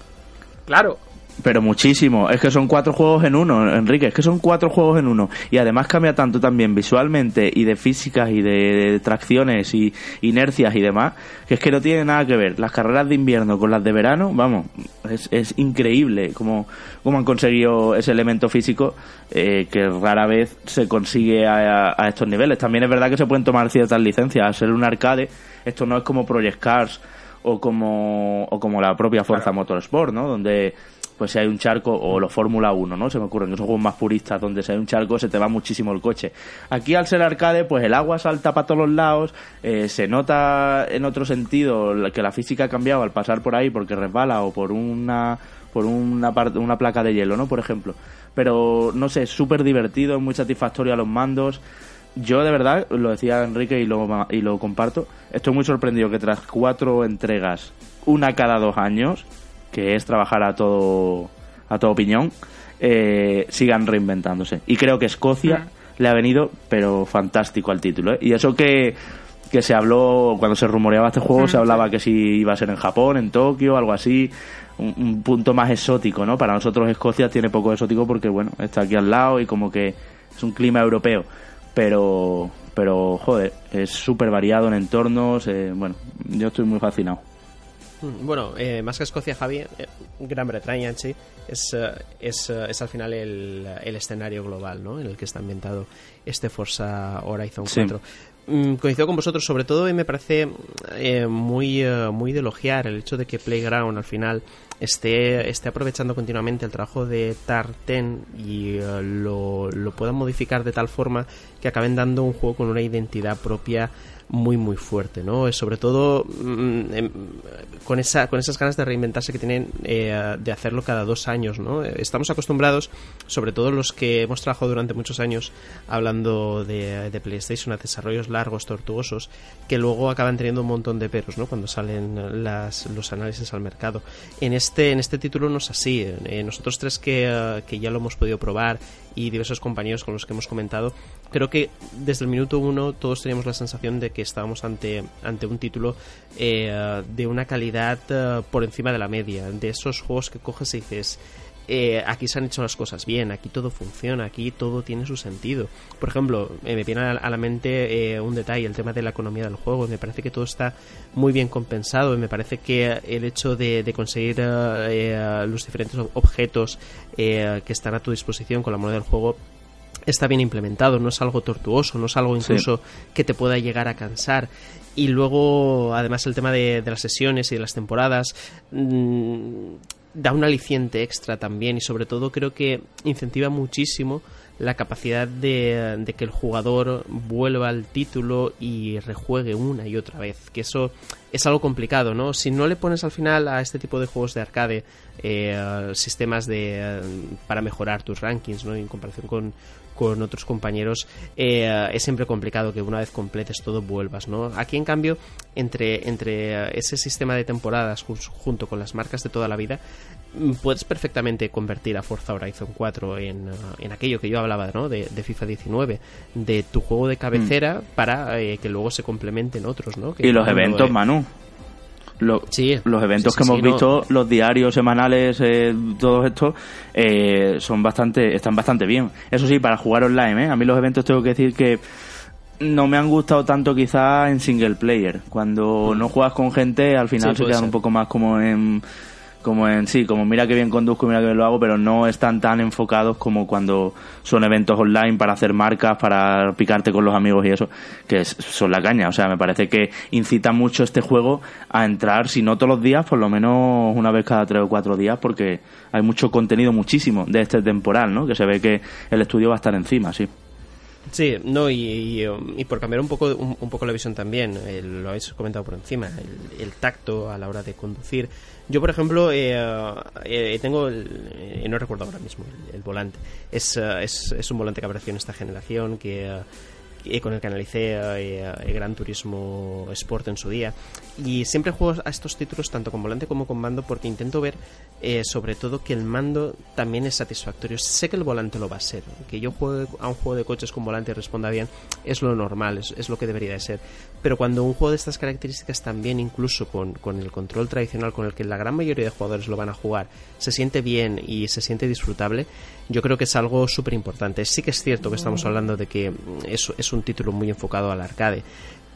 claro, pero muchísimo. Es que son cuatro juegos en uno, Enrique. Es que son cuatro juegos en uno. Y además cambia tanto también visualmente y de físicas y de, tracciones y inercias y demás, que es que no tiene nada que ver. Las carreras de invierno con las de verano, vamos, es, es increíble cómo, cómo han conseguido ese elemento físico eh, que rara vez se consigue a, a, estos niveles. También es verdad que se pueden tomar ciertas licencias. Al ser un arcade, esto no es como Project Cars o como, o como la propia Forza Motorsport, ¿no? Donde pues si hay un charco, o los Fórmula 1, ¿no? Se me ocurren que son juegos más puristas, donde si hay un charco se te va muchísimo el coche. Aquí al ser arcade, pues el agua salta para todos los lados, eh, se nota en otro sentido que la física ha cambiado al pasar por ahí porque resbala o por una por una, una placa de hielo, ¿no? Por ejemplo. Pero, no sé, súper divertido, muy satisfactorio a los mandos. Yo, de verdad, lo decía Enrique y lo, y lo comparto, estoy muy sorprendido que tras cuatro entregas, una cada dos años, que es trabajar a todo, a todo opinión, eh, sigan reinventándose. Y creo que Escocia le ha venido, pero fantástico al título. ¿eh? Y eso que, que se habló, cuando se rumoreaba este juego, se hablaba que si iba a ser en Japón, en Tokio, algo así, un, punto más exótico, ¿no? Para nosotros Escocia tiene poco exótico porque, bueno, está aquí al lado y como que es un clima europeo. Pero, pero joder, es súper variado en entornos. Eh, bueno, yo estoy muy fascinado. Mm, bueno, eh, más que Escocia, Javi, eh, Gran Bretaña en sí es, eh, es, es al final el, el, escenario global ¿no? en el que está ambientado este Forza Horizon 4. Mm, coincido con vosotros, sobre todo, y me parece muy, muy de elogiar el hecho de que Playground al final esté, esté aprovechando continuamente el trabajo de Tarten y lo, lo puedan modificar de tal forma que acaben dando un juego con una identidad propia muy muy fuerte, ¿no? Sobre todo mm, em, con, esa, con esas ganas de reinventarse que tienen eh, de hacerlo cada dos años, ¿no? Estamos acostumbrados, sobre todo los que hemos trabajado durante muchos años hablando de, de PlayStation a desarrollos largos, tortuosos, que luego acaban teniendo un montón de peros, ¿no? Cuando salen las, los análisis al mercado. En este, en este título no es así. Eh, nosotros tres que, eh, que ya lo hemos podido probar y diversos compañeros con los que hemos comentado, creo que desde el minuto uno todos teníamos la sensación de que estábamos ante, ante un título eh, de una calidad eh, por encima de la media, de esos juegos que coges y dices, eh, aquí se han hecho las cosas bien, aquí todo funciona, aquí todo tiene su sentido. Por ejemplo, me viene a la mente un detalle, el tema de la economía del juego, me parece que todo está muy bien compensado y me parece que el hecho de, de conseguir los diferentes objetos que están a tu disposición con la moneda del juego está bien implementado, no es algo tortuoso, no es algo incluso que te pueda llegar a cansar. Y luego, además, el tema de, las sesiones y de las temporadas mm, da un aliciente extra también y sobre todo creo que incentiva muchísimo la capacidad de, que el jugador vuelva al título y rejuegue una y otra vez. Que eso es algo complicado, ¿no? Si no le pones al final a este tipo de juegos de arcade eh, sistemas de, para mejorar tus rankings, ¿no? En comparación con, con otros compañeros, eh, es siempre complicado que una vez completes todo vuelvas, ¿no? Aquí, en cambio, entre, entre ese sistema de temporadas junto con las marcas de toda la vida, mm, puedes perfectamente convertir a Forza Horizon 4 en, uh, en aquello que yo hablaba, ¿no? De, FIFA 19, de tu juego de cabecera mm. para eh, que luego se complementen otros, ¿no? y los eventos, Manu los eventos que hemos visto, los diarios, semanales, eh, todos estos, eh, son bastante, están bastante bien. Eso sí, para jugar online, ¿eh? a mí los eventos tengo que decir que no me han gustado tanto quizá en single player. Cuando mm. no juegas con gente, al final se quedan un poco más como en como en sí, como mira que bien conduzco, mira que bien lo hago, pero no están tan enfocados como cuando son eventos online para hacer marcas, para picarte con los amigos y eso, que son la caña. O sea, me parece que incita mucho este juego a entrar, si no todos los días, por lo menos una vez cada tres o cuatro días, porque hay mucho contenido, muchísimo, de este temporal, ¿no? Que se ve que el estudio va a estar encima, sí. Sí, no, y, y, por cambiar un poco, un, poco la visión también, lo habéis comentado por encima, el, tacto a la hora de conducir. Yo, por ejemplo, eh, eh, tengo, el, eh, no recuerdo ahora mismo, el, volante. Es, es, es, un volante que apareció en esta generación que con el que analicé eh, Gran Turismo Sport en su día. Y siempre juego a estos títulos tanto con volante como con mando porque intento ver eh, sobre todo que el mando también es satisfactorio. Sé que el volante lo va a ser. Que yo juegue a un juego de coches con volante y responda bien es lo normal, es, lo que debería de ser. Pero cuando un juego de estas características también, incluso con, con el control tradicional con el que la gran mayoría de jugadores lo van a jugar, se siente bien y se siente disfrutable, yo creo que es algo súper importante. Sí que es cierto que estamos hablando de que es, es un título muy enfocado al arcade,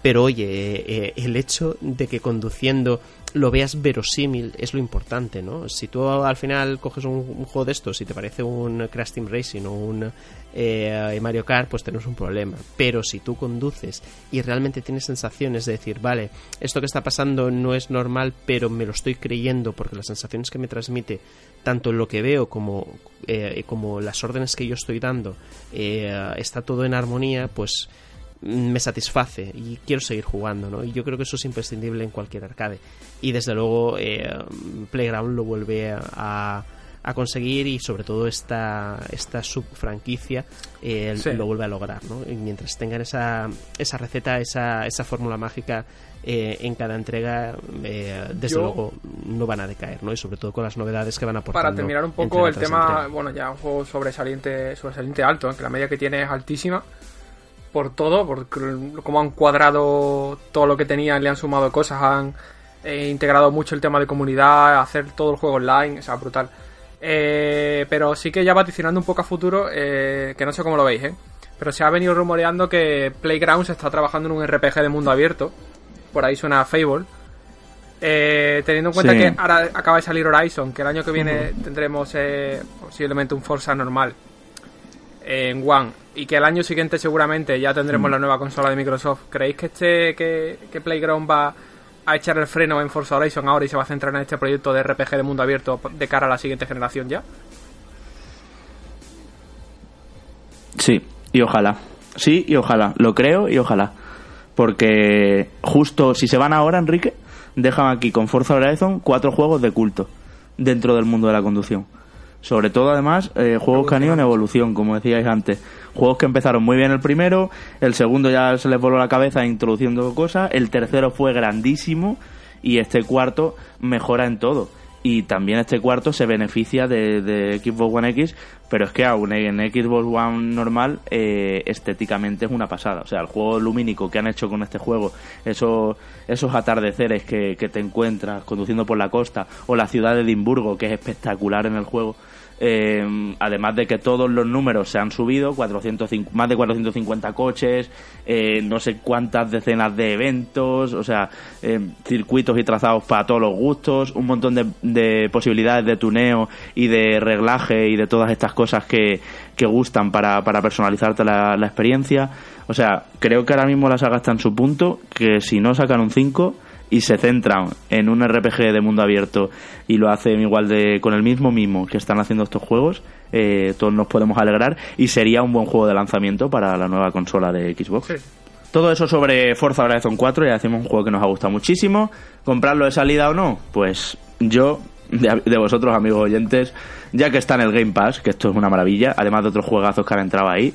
pero oye, eh, eh, el hecho de que conduciendo lo veas verosímil es lo importante, ¿no? Si tú al final coges un, juego de estos y te parece un Crash Team Racing o un eh, Mario Kart, pues tenemos un problema. Pero si tú conduces y realmente tienes sensaciones de decir, vale, esto que está pasando no es normal, pero me lo estoy creyendo porque las sensaciones que me transmite, tanto lo que veo como, como las órdenes que yo estoy dando, está todo en armonía, pues me satisface y quiero seguir jugando, ¿no? Y yo creo que eso es imprescindible en cualquier arcade. Y desde luego eh, Playground lo vuelve a, a, conseguir y sobre todo esta, esta subfranquicia eh, lo vuelve a lograr, ¿no? Y mientras tengan esa, esa receta, esa, esa fórmula mágica eh, en cada entrega, desde luego no van a decaer, ¿no? Y sobre todo con las novedades que van a aportar. Para terminar un poco el tema, bueno, ya un juego sobresaliente, sobresaliente alto, que la media que tiene es altísima por todo, por cómo han cuadrado todo lo que tenían, le han sumado cosas, han eh, integrado mucho el tema de comunidad, hacer todo el juego online, o sea, brutal. Eh, pero sí que ya vaticinando un poco a futuro, eh, que no sé cómo lo veis, ¿eh? Pero se ha venido rumoreando que Playgrounds está trabajando en un RPG de mundo abierto. Por ahí suena Fable. teniendo en cuenta que ahora acaba de salir Horizon, que el año que viene tendremos posiblemente un Forza normal en One y que el año siguiente seguramente ya tendremos la nueva consola de Microsoft, ¿creéis que este que, Playground va a echar el freno en Forza Horizon ahora y se va a centrar en este proyecto de RPG de mundo abierto de cara a la siguiente generación ya? Sí, y ojalá. Sí, y ojalá. Lo creo y ojalá. Porque justo si se van ahora, Enrique, dejan aquí con Forza Horizon cuatro juegos de culto dentro del mundo de la conducción. Sobre todo, además, eh, juegos que han ido en evolución, como decíais antes. Juegos que empezaron muy bien el primero, el segundo ya se les voló la cabeza introduciendo cosas, el tercero fue grandísimo y este cuarto mejora en todo. Y también este cuarto se beneficia de, Xbox One X, pero es que aún en Xbox One normal eh, estéticamente es una pasada. O sea, el juego lumínico que han hecho con este juego, esos, esos atardeceres que, que te encuentras conduciendo por la costa, o la ciudad de Edimburgo, que es espectacular en el juego, eh, además de que todos los números se han subido, 405, más de 450 coches, eh, no sé cuántas decenas de eventos, o sea, eh, circuitos y trazados para todos los gustos, un montón de, posibilidades de tuneo y de reglaje y de todas estas cosas que, que gustan para, para personalizarte la, la experiencia. O sea, creo que ahora mismo la saga está en su punto, que si no sacan un 5 y se centran en un RPG de mundo abierto y lo hacen igual de con el mismo mimo que están haciendo estos juegos, eh, todos nos podemos alegrar y sería un buen juego de lanzamiento para la nueva consola de Xbox. Todo eso sobre Forza Horizon 4, ya hacemos un juego que nos ha gustado muchísimo. ¿Comprarlo de salida o no? Pues yo, de, de, vosotros amigos oyentes, ya que está en el Game Pass, que esto es una maravilla, además de otros juegazos que han entrado ahí,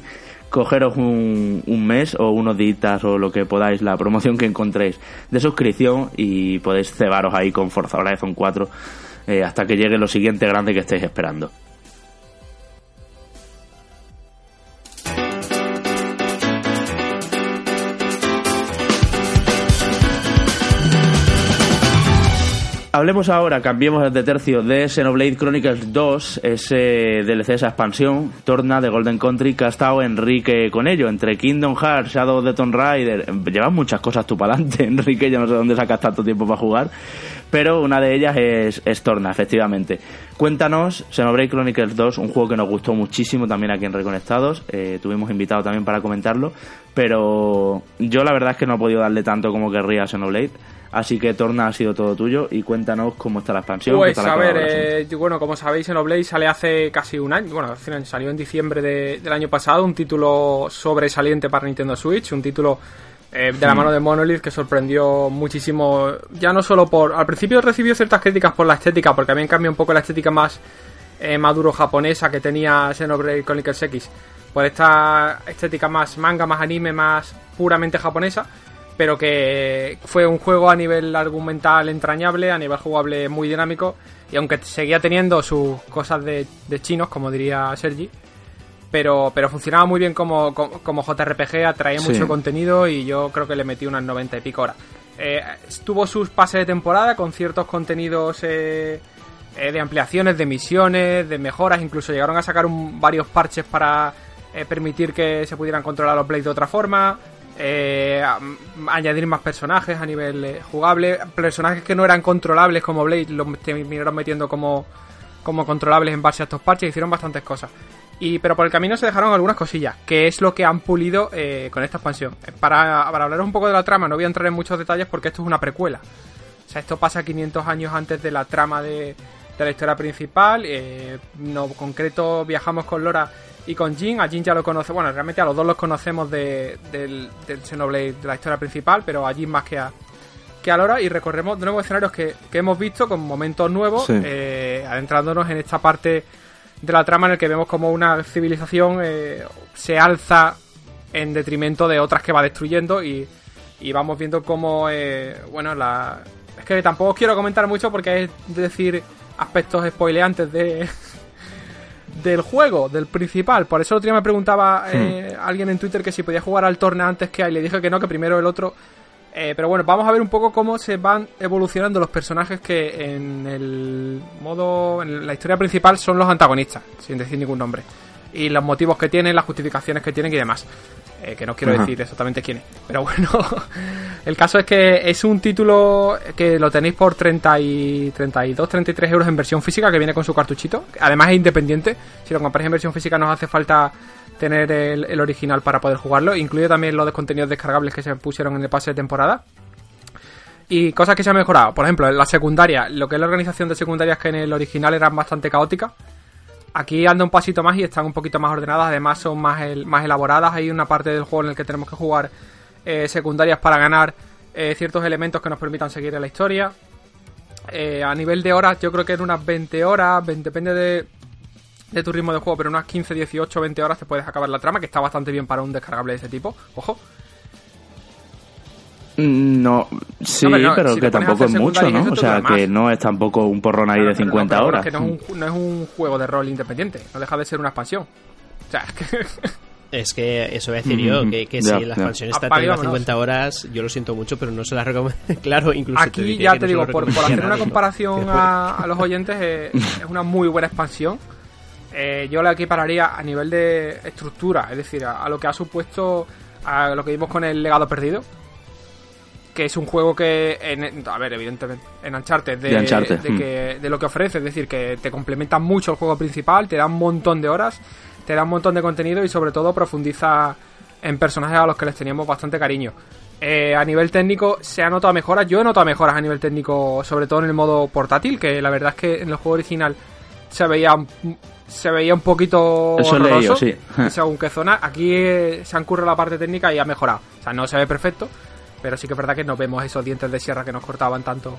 cogeros un, un, mes o unos días o lo que podáis, la promoción que encontréis de suscripción y podéis cebaros ahí con Forza Horizon 4 eh, hasta que llegue lo siguiente grande que estéis esperando. Hablemos ahora, cambiemos de tercio, de Xenoblade Chronicles 2, ese DLC, esa expansión, Torna de Golden Country, que ha estado Enrique con ello, entre Kingdom Hearts, Shadow of the Tomb Raider, llevas muchas cosas tú para adelante, Enrique, yo no sé dónde sacas tanto tiempo para jugar, pero una de ellas es, Torna, efectivamente. Cuéntanos, Xenoblade Chronicles 2, un juego que nos gustó muchísimo también aquí en Reconectados, eh, tuvimos invitado también para comentarlo, pero yo la verdad es que no he podido darle tanto como querría a Xenoblade. Así que Torna ha sido todo tuyo y cuéntanos cómo está la expansión. Pues a ver, eh, bueno, como sabéis, Xenoblade sale hace casi un año, bueno, salió en diciembre del año pasado, un título sobresaliente para Nintendo Switch, un título eh, de la mano de Monolith que sorprendió muchísimo, ya no solo por... Al principio recibió ciertas críticas por la estética, porque también cambió un poco la estética más eh, maduro japonesa que tenía Xenoblade Chronicles X, por esta estética más manga, más anime, más puramente japonesa, pero que fue un juego a nivel argumental entrañable, a nivel jugable muy dinámico, y aunque seguía teniendo sus cosas de, de chinos, como diría Sergi, pero, pero funcionaba muy bien como, como, JRPG, atraía mucho contenido y yo creo que le metí unas 90 y pico horas. Eh, tuvo sus pases de temporada con ciertos contenidos eh, eh, de ampliaciones, de misiones, de mejoras, incluso llegaron a sacar varios parches para permitir que se pudieran controlar los Blades de otra forma. Añadir más personajes a nivel jugable, personajes que no eran controlables como Blade los terminaron metiendo como, como controlables en base a estos parches, hicieron bastantes cosas. Y, pero por el camino se dejaron algunas cosillas, que es lo que han pulido eh, con esta expansión. Para, para hablaros un poco de la trama, no voy a entrar en muchos detalles porque esto es una precuela. O sea, esto pasa 500 años antes de la trama de, de la historia principal. Eh, no, concreto, viajamos con Lora y con Jin. A Jin ya lo conoce, bueno, realmente a los dos los conocemos de, del, del Xenoblade de la historia principal, pero a Jin más que a, que a Lora. Y recorremos nuevos escenarios que, que hemos visto con momentos nuevos, eh, adentrándonos en esta parte de la trama en el que vemos como una civilización eh, se alza en detrimento de otras que va destruyendo y, vamos viendo cómo, eh, bueno, la... Es que tampoco quiero comentar mucho porque es decir aspectos spoileantes de del juego, del principal. Por eso el otro día me preguntaba eh, hmm. alguien en Twitter que si podía jugar al torneo antes que a y le dije que no, que primero el otro eh, pero bueno, vamos a ver un poco cómo se van evolucionando los personajes que en el modo, en la historia principal son los antagonistas, sin decir ningún nombre. Y los motivos que tienen, las justificaciones que tienen y demás. Eh, que no quiero decir exactamente quién es. Pero bueno, el caso es que es un título que lo tenéis por 30 y 32, 33 euros en versión física, que viene con su cartuchito. Además es independiente. Si lo compráis en versión física nos hace falta tener el, original para poder jugarlo. Incluye también los contenidos descargables que se pusieron en el pase de temporada. Y cosas que se han mejorado. Por ejemplo, en la secundaria, lo que es la organización de secundarias que en el original eran bastante caóticas. Aquí anda un pasito más y están un poquito más ordenadas. Además, son más, más elaboradas. Hay una parte del juego en el que tenemos que jugar eh, secundarias para ganar eh, ciertos elementos que nos permitan seguir en la historia. Eh, a nivel de horas, yo creo que en unas 20 horas, depende de, de tu ritmo de juego, pero unas 15, 18, 20 horas te puedes acabar la trama, que está bastante bien para un descargable de ese tipo. Ojo. Mm, no, sí, pero que tampoco es mucho, ¿no? O sea, que no es tampoco un porrón ahí de 50 horas. Es que no es, un, no es, un, juego de rol independiente, no deja de ser una expansión. O sea, es que... Es que eso voy a decir yo, que, si la expansión está a 50 horas, yo lo siento mucho, pero no se la recomiendo. claro, incluso. Aquí ya te digo, por, hacer una comparación a, los oyentes, eh, es una muy buena expansión eh, yo la equipararía a nivel de estructura, es decir, a, lo que ha supuesto a lo que vimos con el legado perdido. Que es un juego que, en, a ver, evidentemente, en Uncharted, de, de, que, hmm. de lo que ofrece, es decir, que te complementa mucho el juego principal, te da un montón de horas, te da un montón de contenido y sobre todo profundiza en personajes a los que les teníamos bastante cariño. Eh, a nivel técnico se ha notado mejoras, yo he notado mejoras a nivel técnico, sobre todo en el modo portátil, que la verdad es que en el juego original se veía se veía un poquito Eso horroroso, sí. según qué zona. Aquí eh, se han currado la parte técnica y ha mejorado. O sea, no se ve perfecto, pero sí que es verdad que no vemos esos dientes de sierra que nos cortaban tanto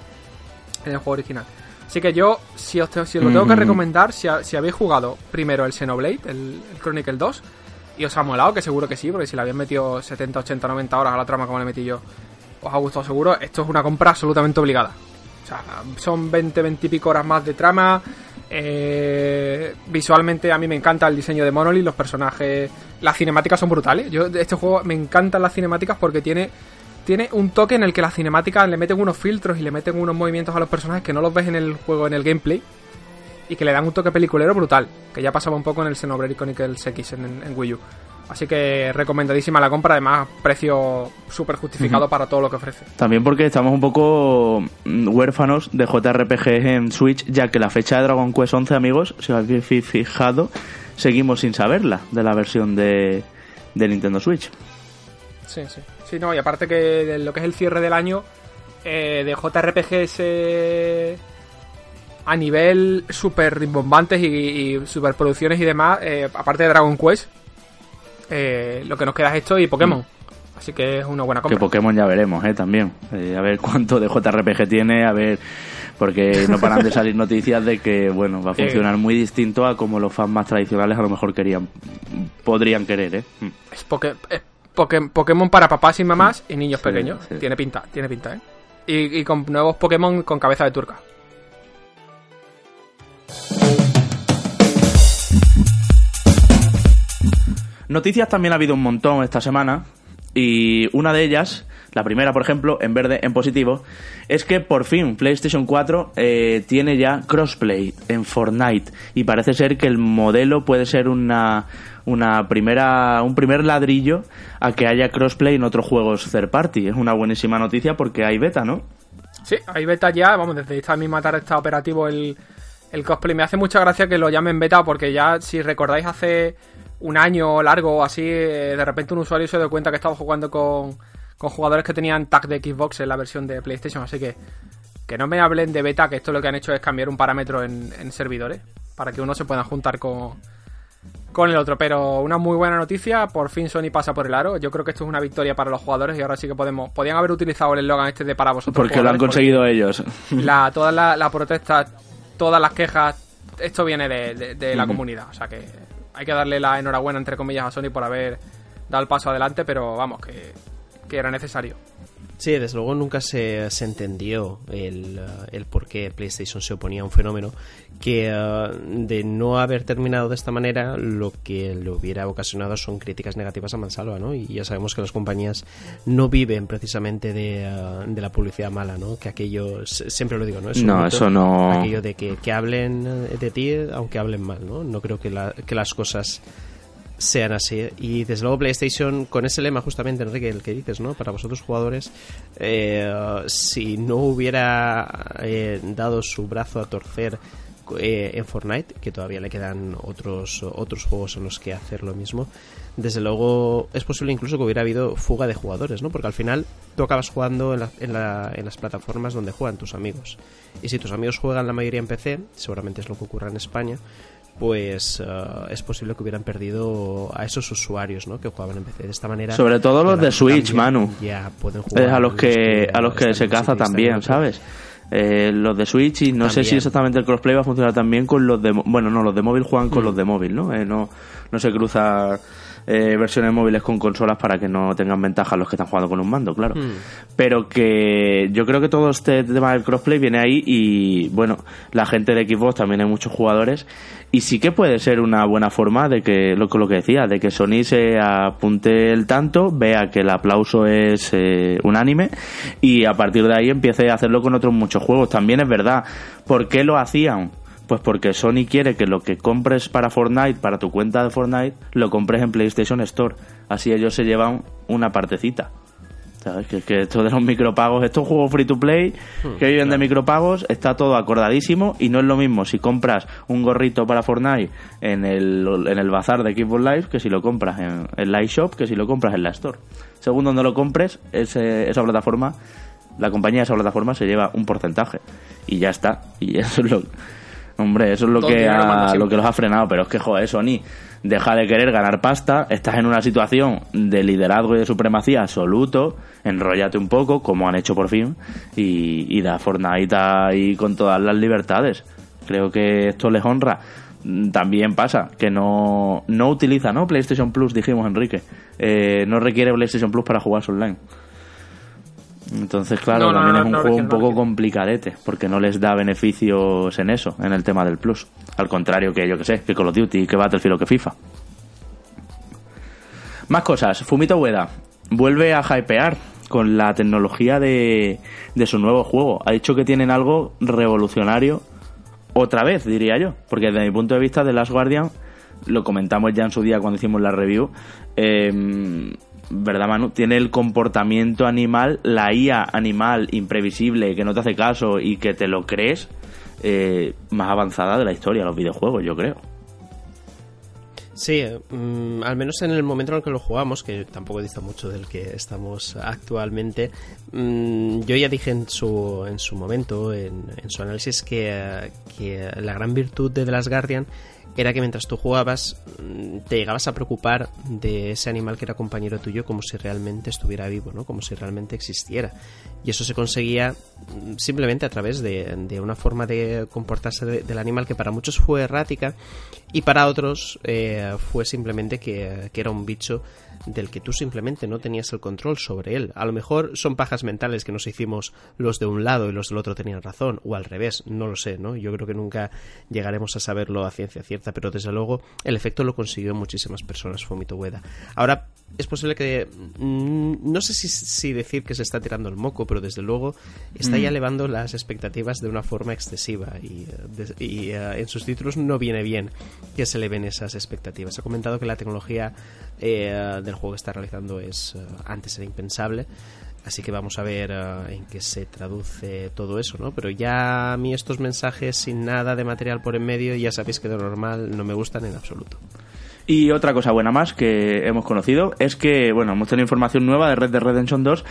en el juego original. Así que yo, si os, si lo tengo que recomendar, si, habéis jugado primero el Xenoblade, el, el, Chronicle 2, y os ha molado, que seguro que sí, porque si le habían metido 70, 80, 90 horas a la trama como le metí yo, os ha gustado seguro, esto es una compra absolutamente obligada. O sea, son 20, 20 y pico horas más de trama, eh, visualmente a mí me encanta el diseño de Monolith, los personajes, las cinemáticas son brutales. Yo de este juego me encantan las cinemáticas porque tiene tiene un toque en el que las cinemáticas le meten unos filtros y le meten unos movimientos a los personajes que no los ves en el juego, en el gameplay. Y que le dan un toque peliculero brutal. Que ya pasaba un poco en el Xenoblade Chronicles X en, en Wii U. Así que recomendadísima la compra, además precio súper justificado para todo lo que ofrece. También porque estamos un poco mm, huérfanos de JRPG en Switch, ya que la fecha de Dragon Quest 11, amigos, si os habéis fijado, seguimos sin saberla de la versión de, de Nintendo Switch. Sí, sí. Sí, no, y aparte que lo que es el cierre del año eh, de JRPGs eh, a nivel super rimbombantes y, y superproducciones y demás, eh, aparte de Dragon Quest, eh, lo que nos queda es esto y Pokémon. Mm. Así que es una buena compra. Que Pokémon ya veremos, ¿eh? También. Eh, a ver cuánto de JRPG tiene, a ver... Porque no paran de salir noticias de que, bueno, va a funcionar muy distinto a como los fans más tradicionales a lo mejor querían... Podrían querer, ¿eh? Mm. Es, Pokémon para papás y mamás y niños pequeños. Tiene pinta, tiene pinta, ¿eh? Y, y con nuevos Pokémon con cabeza de turca. Noticias también ha habido un montón esta semana y una de ellas, la primera por ejemplo, en verde, en positivo, es que por fin PlayStation 4 eh, tiene ya crossplay en Fortnite y parece ser que el modelo puede ser una, una primera, un primer ladrillo a que haya crossplay en otros juegos third party. Es una buenísima noticia porque hay beta, ¿no? Sí, hay beta ya, vamos, desde esta misma tarde está operativo el, el cosplay. Me hace mucha gracia que lo llamen beta porque ya, si recordáis, hace un año largo o así, eh, de repente un usuario se dio cuenta que estaba jugando con, con jugadores que tenían tag de Xbox en la versión de PlayStation. Así que que no me hablen de beta, que esto lo que han hecho es cambiar un parámetro en, en servidores para que uno se pueda juntar con, con el otro. Pero una muy buena noticia, por fin Sony pasa por el aro. Yo creo que esto es una victoria para los jugadores y ahora sí que podemos. Podían haber utilizado el eslogan este de para vosotros. Porque lo han conseguido ellos. La, todas las la protestas, todas las quejas, esto viene de, de, la comunidad. O sea que hay que darle la enhorabuena, entre comillas, a Sony por haber dado el paso adelante, pero vamos, que, que era necesario. Sí, desde luego nunca se, se entendió el, uh, el, por qué PlayStation se oponía a un fenómeno que uh, de no haber terminado de esta manera lo que le hubiera ocasionado son críticas negativas a mansalva, ¿no? Y ya sabemos que las compañías no viven precisamente de, uh, de la publicidad mala, ¿no? Que aquello, siempre lo digo, ¿no? Es no, eso no... Aquello de que, que hablen de ti aunque hablen mal, ¿no? No creo que, la, que las cosas sean así. Y desde luego PlayStation, con ese lema justamente, Enrique, el que dices, ¿no? Para vosotros jugadores, eh, si no hubiera eh, dado su brazo a torcer eh, en Fortnite, que todavía le quedan otros, otros juegos en los que hacer lo mismo, desde luego es posible incluso que hubiera habido fuga de jugadores, ¿no? Porque al final tú acabas jugando en, la, en, la, en las plataformas donde juegan tus amigos. Y si tus amigos juegan la mayoría en PC, seguramente es lo que ocurra en España, pues uh, es posible que hubieran perdido a esos usuarios ¿no? que jugaban en PC de esta manera sobre todo los de Switch Manu ya pueden jugar es a los que a los que se caza también sabes eh, los de Switch y no también. sé si exactamente el crossplay va a funcionar también con los de bueno no los de móvil juegan con mm. los de móvil no eh, no no se cruza eh, versiones móviles con consolas para que no tengan ventaja los que están jugando con un mando, claro. Mm. Pero que yo creo que todo este tema del crossplay viene ahí y bueno, la gente de Xbox también hay muchos jugadores y sí que puede ser una buena forma de que, lo, lo que decía, de que Sony se apunte el tanto, vea que el aplauso es eh, unánime y a partir de ahí empiece a hacerlo con otros muchos juegos. También es verdad, ¿por qué lo hacían? Pues porque Sony quiere que lo que compres para Fortnite, para tu cuenta de Fortnite, lo compres en PlayStation Store. Así ellos se llevan una partecita. ¿Sabes? Que, que esto de los micropagos, estos juegos free to play hmm, que viven claro. de micropagos, está todo acordadísimo y no es lo mismo si compras un gorrito para Fortnite en el, en el bazar de Xbox Live que si lo compras en el Live Shop, que si lo compras en la Store. Según donde lo compres, ese, esa plataforma, la compañía de esa plataforma se lleva un porcentaje y ya está. Y eso es lo Hombre, eso es lo que, ha, lo que los ha frenado, pero es que, joder, Sony, deja de querer ganar pasta, estás en una situación de liderazgo y de supremacía absoluto, enrollate un poco, como han hecho por fin, y, y da Fortnite ahí con todas las libertades. Creo que esto les honra. También pasa que no, no utiliza, ¿no? PlayStation Plus, dijimos Enrique. Eh, no requiere PlayStation Plus para jugar online. Entonces, claro, no, no, también no, es un juego un poco complicadete, porque no les da beneficios en eso, en el tema del Plus. Al contrario que, yo que sé, que Call of Duty, que Battlefield o que FIFA. Más cosas. Fumito Ueda vuelve a hypear con la tecnología de, de su nuevo juego. Ha dicho que tienen algo revolucionario otra vez, diría yo. Porque desde mi punto de vista, The Last Guardian, lo comentamos ya en su día cuando hicimos la review, eh, ¿verdad, Manu? Tiene el comportamiento animal, la IA animal imprevisible, que no te hace caso y que te lo crees, eh, más avanzada de la historia los videojuegos, yo creo. Sí, mm, al menos en el momento en el que lo jugamos, que tampoco dice mucho del que estamos actualmente, mm, yo ya dije en su, en su momento, en, su análisis, que, que, la gran virtud de The Last Guardian era que mientras tú jugabas mm, te llegabas a preocupar de ese animal que era compañero tuyo como si realmente estuviera vivo, ¿no? Como si realmente existiera. Y eso se conseguía mm, simplemente a través de, una forma de comportarse del animal que para muchos fue errática y para otros eh, fue simplemente que, que era un bicho del que tú simplemente no tenías el control sobre él. A lo mejor son pajas mentales que nos hicimos los de un lado y los del otro tenían razón, o al revés, no lo sé, ¿no? Yo creo que nunca llegaremos a saberlo a ciencia cierta, pero desde luego el efecto lo consiguió muchísimas personas, Fomito Ueda. Ahora, es posible que. Mm, no sé si, decir que se está tirando el moco, pero desde luego está ya mm. elevando las expectativas de una forma excesiva y, eh, en sus títulos no viene bien que se eleven esas expectativas. Ha comentado que la tecnología eh, del juego que está realizando es eh, antes era impensable. Así que vamos a ver en qué se traduce todo eso, ¿no? Pero ya a mí estos mensajes sin nada de material por en medio, ya sabéis que de normal no me gustan en absoluto. Y otra cosa buena más que hemos conocido es que, bueno, hemos tenido información nueva de Red Dead Redemption 2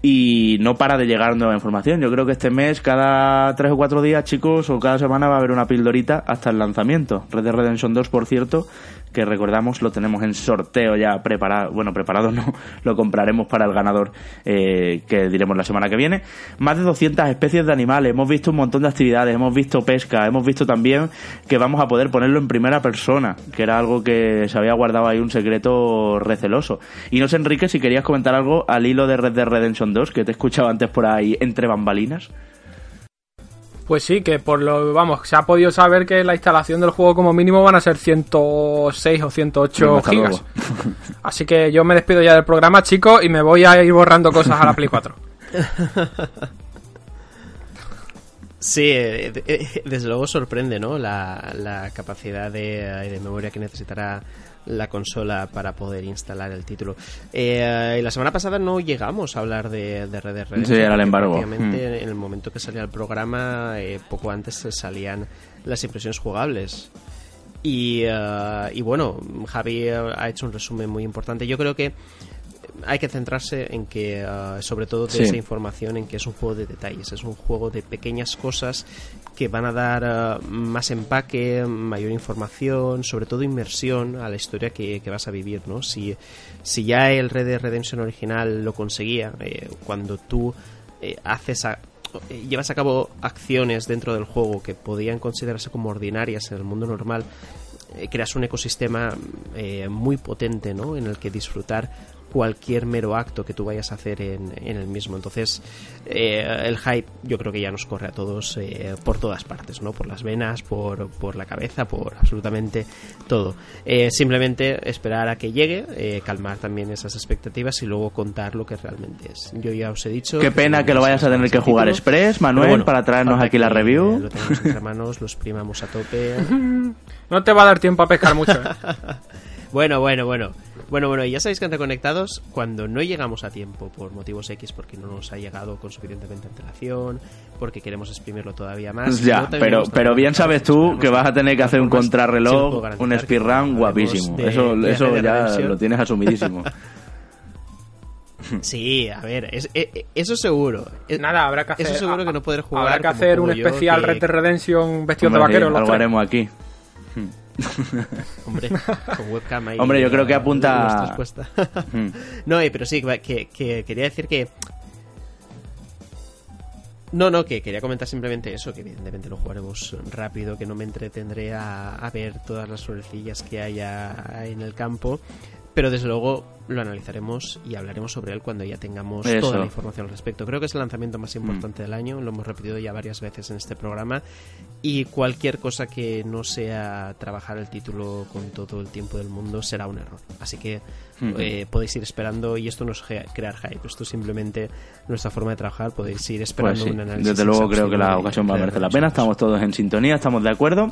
y no para de llegar nueva información. Yo creo que este mes, cada tres o cuatro días, chicos, o cada semana va a haber una pildorita hasta el lanzamiento. Red Dead Redemption 2, por cierto, que recordamos lo tenemos en sorteo ya preparado, bueno, preparado no, lo compraremos para el ganador eh, que diremos la semana que viene. Más de 200 especies de animales, hemos visto un montón de actividades, hemos visto pesca, hemos visto también que vamos a poder ponerlo en primera persona, que era algo que se había guardado ahí un secreto receloso. Y no sé, Enrique, si querías comentar algo al hilo de Red Dead Redemption 2, que te he escuchado antes por ahí entre bambalinas. Pues sí, que por lo, vamos, se ha podido saber que la instalación del juego como mínimo van a ser 106 o 108 gigas. Así que yo me despido ya del programa, chicos, y me voy a ir borrando cosas a la Play 4. Sí, eh, eh, desde luego sorprende, ¿no? La, capacidad de, de memoria que necesitará la consola para poder instalar el título. Eh, la semana pasada no llegamos a hablar de, de Red Dead Redemption. Sí, era el embargo. Obviamente, hmm. en el momento que salía el programa, eh, poco antes salían las impresiones jugables. Y, eh, y bueno, Javi ha hecho un resumen muy importante. Yo creo que hay que centrarse en que, uh, sobre todo de esa información, en que es un juego de detalles, es un juego de pequeñas cosas que van a dar uh, más empaque, mayor información, sobre todo inmersión a la historia que, vas a vivir, ¿no? Si, si ya el Red Dead Redemption original lo conseguía, eh, cuando tú eh, haces a, eh, llevas a cabo acciones dentro del juego que podían considerarse como ordinarias en el mundo normal, creas un ecosistema muy potente, ¿no? En el que disfrutar cualquier mero acto que tú vayas a hacer en, el mismo. Entonces, eh, el hype yo creo que ya nos corre a todos eh, por todas partes, ¿no? Por las venas, por, por la cabeza, por absolutamente todo. Eh, simplemente esperar a que llegue, calmar también esas expectativas y luego contar lo que realmente es. Yo ya os he dicho... Qué pena que lo vayas a tener que jugar Express, Manuel, para traernos aquí la review. Lo tenemos entre manos, lo exprimamos a tope. No te va a dar tiempo a pescar mucho. bueno, bueno, bueno. Bueno, bueno, ya sabéis que entre conectados, cuando no llegamos a tiempo por motivos X, porque no nos ha llegado con suficientemente antelación, porque queremos exprimirlo todavía más. Ya, pero, pero bien sabes tú que vas a tener que hacer un contrarreloj, un speedrun guapísimo. eso eso ya lo tienes asumidísimo. Sí, a ver, es, e, e, eso seguro. Nada, habrá que hacer. Eso seguro que no poder jugar. Habrá que hacer un especial Red Dead Redemption vestido de vaquero. Lo haremos aquí. Hombre, con webcam ahí. Hombre, yo creo que apunta. Hmm. no, eh, pero sí, que, quería decir que. No, no, que quería comentar simplemente eso, que evidentemente lo jugaremos rápido, que no me entretendré a, ver todas las florecillas que haya en el campo, pero desde luego lo analizaremos y hablaremos sobre él cuando ya tengamos toda la información al respecto. Creo que es el lanzamiento más importante del año, lo hemos repetido ya varias veces en este programa y cualquier cosa que no sea trabajar el título con todo el tiempo del mundo será un error. Así que eh, podéis ir esperando y esto no es crear hype, esto es simplemente nuestra forma de trabajar, podéis ir esperando pues un análisis. Desde luego creo que la ocasión va a merecer la pena, estamos todos en sintonía, estamos de acuerdo.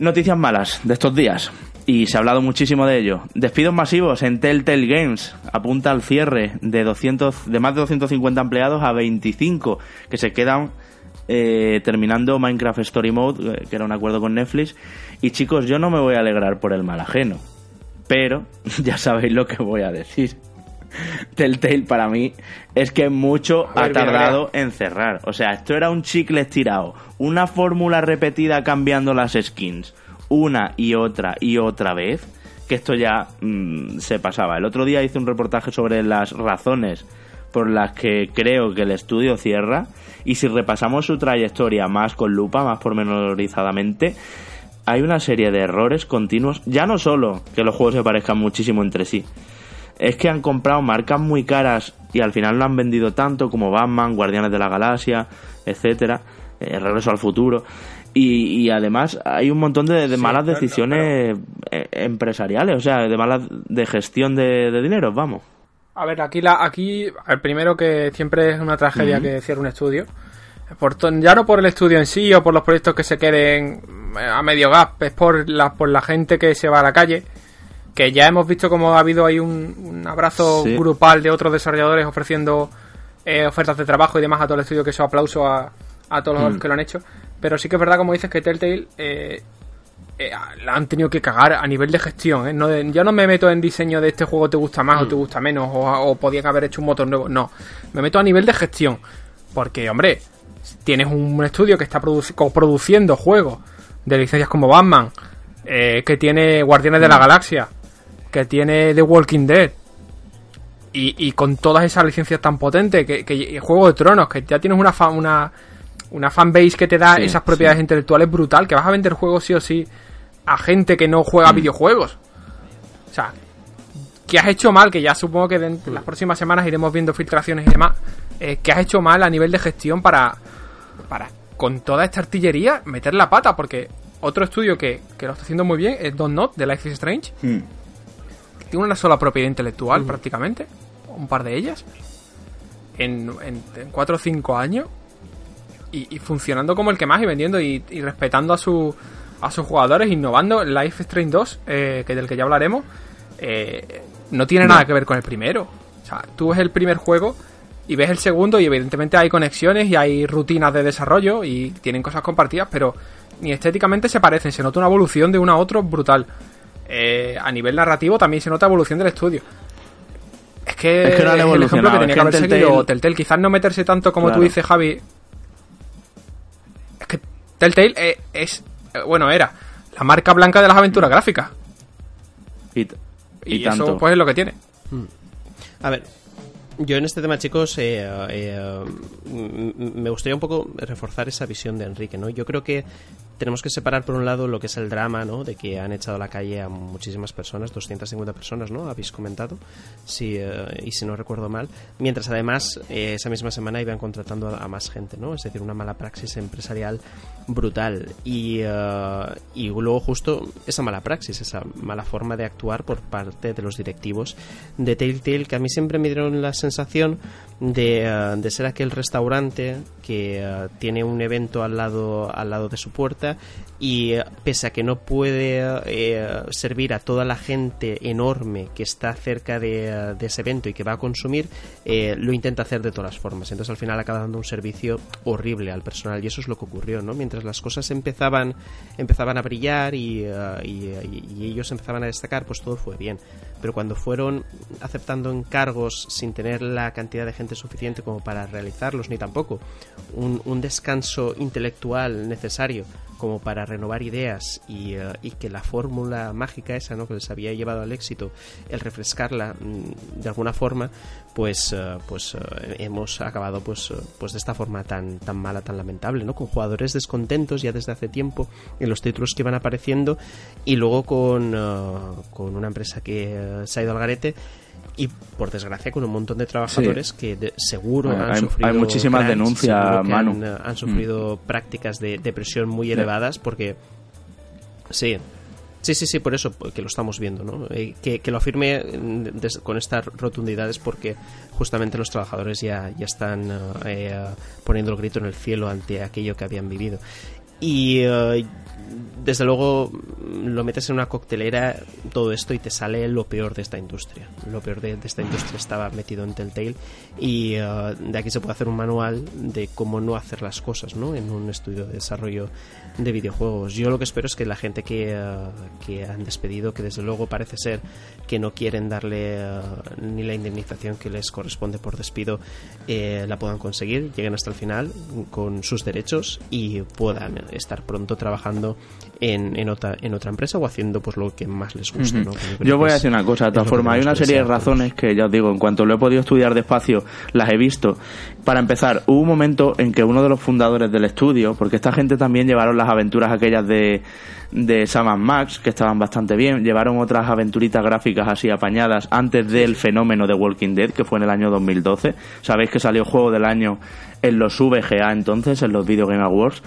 Noticias malas de estos días y se ha hablado muchísimo de ello. Despidos masivos en Telltale Games. Apunta al cierre de, 200, de más de 250 empleados a 25 que se quedan eh, terminando Minecraft Story Mode, eh, que era un acuerdo con Netflix. Y chicos, yo no me voy a alegrar por el mal ajeno, pero ya sabéis lo que voy a decir. Telltale para mí es que mucho ha tardado en cerrar. O sea, esto era un chicle estirado, una fórmula repetida cambiando las skins una y otra y otra vez que esto ya mm, se pasaba. El otro día hice un reportaje sobre las razones por las que creo que el estudio cierra y si repasamos su trayectoria más con lupa, más pormenorizadamente, hay una serie de errores continuos, ya no solo que los juegos se parezcan muchísimo entre sí, es que han comprado marcas muy caras y al final no han vendido tanto como Batman, Guardianes de la Galaxia, etcétera, eh, Regreso al Futuro. Y, además hay un montón de, malas decisiones eh, empresariales, o sea, de malas de gestión de, dinero, vamos. A ver, aquí, la, aquí el primero que siempre es una tragedia que cierre un estudio. Por, ya no por el estudio en sí o por los proyectos que se queden a medio gas, es por la, por la gente que se va a la calle. Que ya hemos visto como ha habido ahí un, abrazo grupal de otros desarrolladores ofreciendo eh, ofertas de trabajo y demás a todo el estudio, que eso aplauso a, a todos los mm. que lo han hecho. Pero sí que es verdad, como dices, que Telltale eh, eh, la han tenido que cagar a nivel de gestión. ¿eh? No yo no me meto en diseño de este juego te gusta más o te mm. gusta menos, o, podían haber hecho un motor nuevo. No, me meto a nivel de gestión. Porque, hombre, tienes un estudio que está produciendo juegos de licencias como Batman, eh, que tiene Guardianes de la mm. Galaxia, que tiene The Walking Dead, y, con todas esas licencias tan potentes, que, que Juego de Tronos, que ya tienes una, una una fanbase que te da esas propiedades intelectuales brutal, que vas a vender juegos sí o sí a gente que no juega mm. videojuegos. O sea, que has hecho mal, que ya supongo que en las próximas semanas iremos viendo filtraciones y demás, eh, que has hecho mal a nivel de gestión para, para con toda esta artillería meter la pata, porque otro estudio que, lo está haciendo muy bien es Don't Not de Life is Strange. Mm. Tiene una sola propiedad intelectual mm. prácticamente, un par de ellas, en, en, en 4 o 5 años y, funcionando como el que más y vendiendo y, respetando a, su, a sus jugadores, innovando. Life Strange 2, eh, que del que ya hablaremos, eh, no tiene nada que ver con el primero. O sea, tú ves el primer juego y ves el segundo y evidentemente hay conexiones y hay rutinas de desarrollo y tienen cosas compartidas, pero ni estéticamente se parecen, se nota una evolución de uno a otro brutal. Eh, a nivel narrativo también se nota evolución del estudio. Es que, es, que no el ejemplo que tenía que haber seguido Telltale. Quizás no meterse tanto como tú dices, Javi, es que Telltale eh, es, eh, bueno, era la marca blanca de las aventuras gráficas. Y, eso pues es lo que tiene. Hmm. A ver, yo en este tema, chicos, eh, me gustaría un poco reforzar esa visión de Enrique, ¿no? Yo creo que tenemos que separar por un lado lo que es el drama, ¿no? De que han echado a la calle a muchísimas personas, 250 personas, ¿no? Habéis comentado, si, eh, y si no recuerdo mal. Mientras además eh, esa misma semana iban contratando a, más gente, ¿no? Es decir, una mala praxis empresarial brutal. Y, eh, y luego justo esa mala praxis, esa mala forma de actuar por parte de los directivos de Telltale, que a mí siempre me dieron la sensación de, de ser aquel restaurante que tiene un evento al lado, al lado de su puerta y eh, pese a que no puede eh, servir a toda la gente enorme que está cerca de, eh, ese evento y que va a consumir, lo intenta hacer de todas formas. Entonces al final acaba dando un servicio horrible al personal y eso es lo que ocurrió, ¿no? Mientras las cosas empezaban, empezaban a brillar y, y ellos empezaban a destacar, pues todo fue bien. Pero cuando fueron aceptando encargos sin tener la cantidad de gente suficiente como para realizarlos, ni tampoco un descanso intelectual necesario como para renovar ideas y, eh, y que la fórmula mágica esa ¿no? que les había llevado al éxito, el refrescarla mm, de alguna forma, pues, eh, pues eh, hemos acabado pues, pues de esta forma tan, tan mala, tan lamentable, ¿no? con jugadores descontentos ya desde hace tiempo en los títulos que van apareciendo y luego con, con una empresa que se ha ido al garete y por desgracia con un montón de trabajadores que seguro han sufrido hay muchísimas denuncias Manu han, mm. sufrido prácticas de, presión muy elevadas porque sí Sí, sí, sí, por eso que lo estamos viendo, ¿no? Eh, que, que, lo afirme con estas rotundidades porque justamente los trabajadores ya, ya están eh, poniendo el grito en el cielo ante aquello que habían vivido. Y eh, desde luego lo metes en una coctelera todo esto y te sale lo peor de esta industria. Lo peor de, esta industria estaba metido en Telltale y uh, de aquí se puede hacer un manual de cómo no hacer las cosas ¿no? en un estudio de desarrollo de videojuegos. Yo lo que espero es que la gente que, uh, que han despedido, que desde luego parece ser que no quieren darle uh, ni la indemnización que les corresponde por despido, eh, la puedan conseguir, lleguen hasta el final con sus derechos y puedan estar pronto trabajando en, en, otra, en otra empresa o haciendo pues lo que más les guste. Yo voy a decir una cosa, de todas formas, hay una serie de razones que ya os digo, en cuanto lo he podido estudiar despacio, las he visto. Para empezar, hubo un momento en que uno de los fundadores del estudio, porque esta gente también llevaron las aventuras aquellas de, de Sam Max, que estaban bastante bien, llevaron otras aventuritas gráficas así apañadas antes del fenómeno de Walking Dead, que fue en el año 2012. Sabéis que salió juego del año en los VGA entonces, en los Video Game Awards.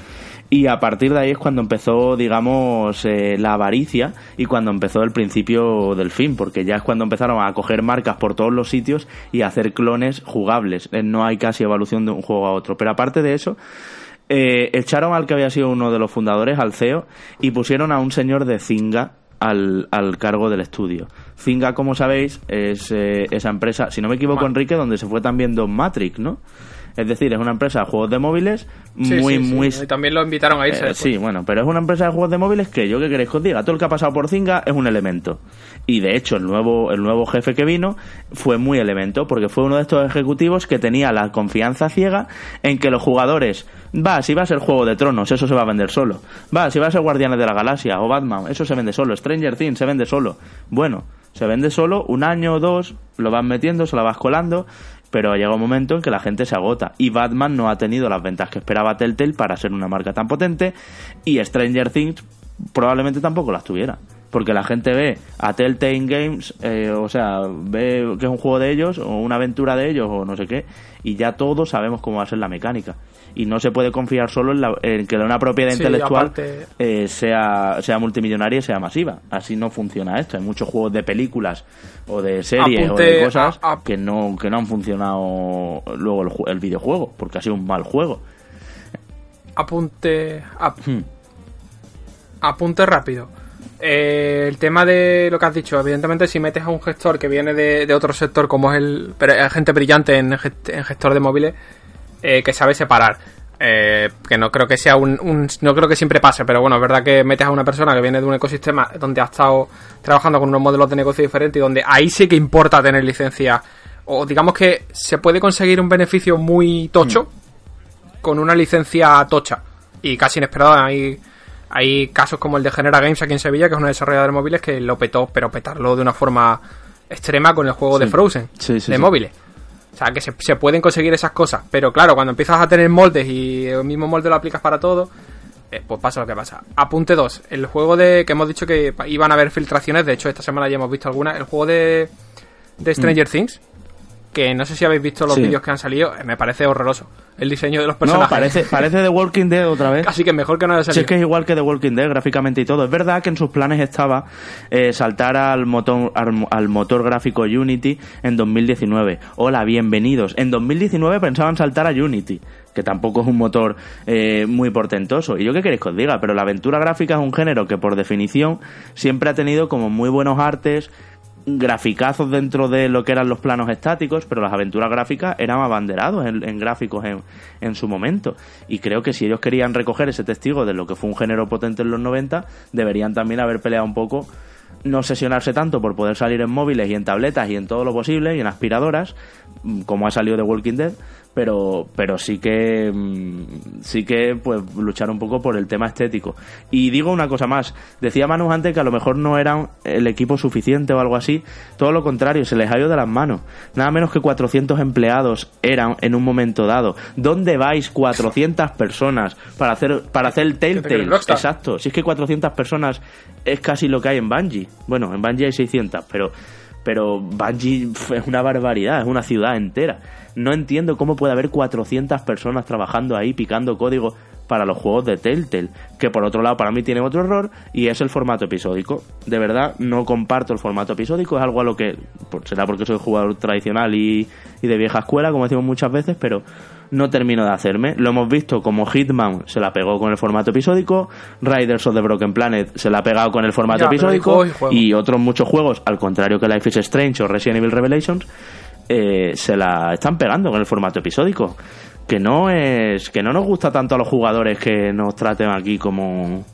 Y a partir de ahí es cuando empezó, digamos, eh, la avaricia y cuando empezó el principio del fin, porque ya es cuando empezaron a coger marcas por todos los sitios y a hacer clones jugables. Eh, no hay casi evolución de un juego a otro. Pero aparte de eso, eh, echaron al que había sido uno de los fundadores, al CEO, y pusieron a un señor de Zinga al, al, cargo del estudio. Zinga, como sabéis, es esa empresa, si no me equivoco, Enrique, donde se fue también Don Matrix, ¿no? Es decir, es una empresa de juegos de móviles muy, muy... Y también lo invitaron a irse. Eh, sí, bueno, pero es una empresa de juegos de móviles que yo que queréis que os diga, todo el que ha pasado por Zinga es un elemento. Y de hecho, el nuevo, el nuevo jefe que vino fue muy elemento, porque fue uno de estos ejecutivos que tenía la confianza ciega en que los jugadores, va, si va a ser Juego de Tronos, eso se va a vender solo. Va, si va a ser Guardianes de la Galaxia o Batman, eso se vende solo. Stranger Things se vende solo. Bueno, se vende solo, un año o dos, lo vas metiendo, se la vas colando pero llega un momento en que la gente se agota y Batman no ha tenido las ventas que esperaba Telltale para ser una marca tan potente y Stranger Things probablemente tampoco las tuviera porque la gente ve a Telltale Games, eh, o sea, ve que es un juego de ellos o una aventura de ellos o no sé qué, y ya todos sabemos cómo va a ser la mecánica. Y no se puede confiar solo en, que una propiedad intelectual eh, sea, sea multimillonaria y sea masiva. Así no funciona esto. Hay muchos juegos de películas o de series o de cosas que, no, que no han funcionado luego el, el, videojuego, porque ha sido un mal juego. Apunte. Hmm. Apunte rápido eh, el tema de lo que has dicho, evidentemente si metes a un gestor que viene de, otro sector como es el hay gente brillante en, gestor de móviles eh, que sabe separar. Eh, que no creo que sea un, no creo que siempre pase, pero bueno, es verdad que metes a una persona que viene de un ecosistema donde ha estado trabajando con unos modelos de negocio diferentes y donde ahí sí que importa tener licencia o digamos que se puede conseguir un beneficio muy tocho mm. con una licencia tocha y casi inesperado ahí hay casos como el de Genera Games aquí en Sevilla, que es una desarrolladora de móviles que lo petó, pero petarlo de una forma extrema con el juego de Frozen, de móviles. O sea, que se, pueden conseguir esas cosas. Pero claro, cuando empiezas a tener moldes y el mismo molde lo aplicas para todo, eh, pues pasa lo que pasa. Apunte 2. El juego de que hemos dicho que iban a haber filtraciones, de hecho esta semana ya hemos visto algunas. El juego de, de Stranger mm. Things, que no sé si habéis visto los vídeos que han salido, eh, me parece horroroso. El diseño de los personajes. No, parece, parece The Walking Dead otra vez. Así que mejor que no haya salido. Sí, es que es igual que The Walking Dead gráficamente y todo. Es verdad que en sus planes estaba eh, saltar al motor, al, motor gráfico Unity en 2019. Hola, bienvenidos. En 2019 pensaban saltar a Unity que tampoco es un motor eh, muy portentoso. Y yo qué queréis que os diga, pero la aventura gráfica es un género que por definición siempre ha tenido como muy buenos artes, graficazos dentro de lo que eran los planos estáticos, pero las aventuras gráficas eran abanderados en, gráficos en, en, su momento. Y creo que si ellos querían recoger ese testigo de lo que fue un género potente en los 90, deberían también haber peleado un poco no sesionarse tanto por poder salir en móviles y en tabletas y en todo lo posible y en aspiradoras, mm, como ha salido de Walking Dead, pero, pero sí que mm, sí que pues luchar un poco por el tema estético. Y digo una cosa más, decía Manu antes que a lo mejor no eran el equipo suficiente o algo así, todo lo contrario, se les ha ido de las manos. Nada menos que 400 empleados eran en un momento dado. ¿Dónde vais 400 personas para hacer para hacer el Telltale? Exacto, si es que 400 personas es casi lo que hay en Bungie. Bueno, en Bungie hay 600, pero pero Bungie es una barbaridad, es una ciudad entera. No entiendo cómo puede haber 400 personas trabajando ahí picando código para los juegos de Telltale, que por otro lado para mí tiene otro error y es el formato episódico. De verdad no comparto el formato episódico, es algo a lo que será porque soy jugador tradicional y, de vieja escuela, como decimos muchas veces, pero no termino de hacerme. Lo hemos visto como Hitman se la pegó con el formato episódico, Riders of the Broken Planet se la ha pegado con el formato episódico y otros muchos juegos, al contrario que Life is Strange o Resident Evil Revelations, eh, se la están pegando con el formato episódico. Que no es. que no nos gusta tanto a los jugadores que nos traten aquí como.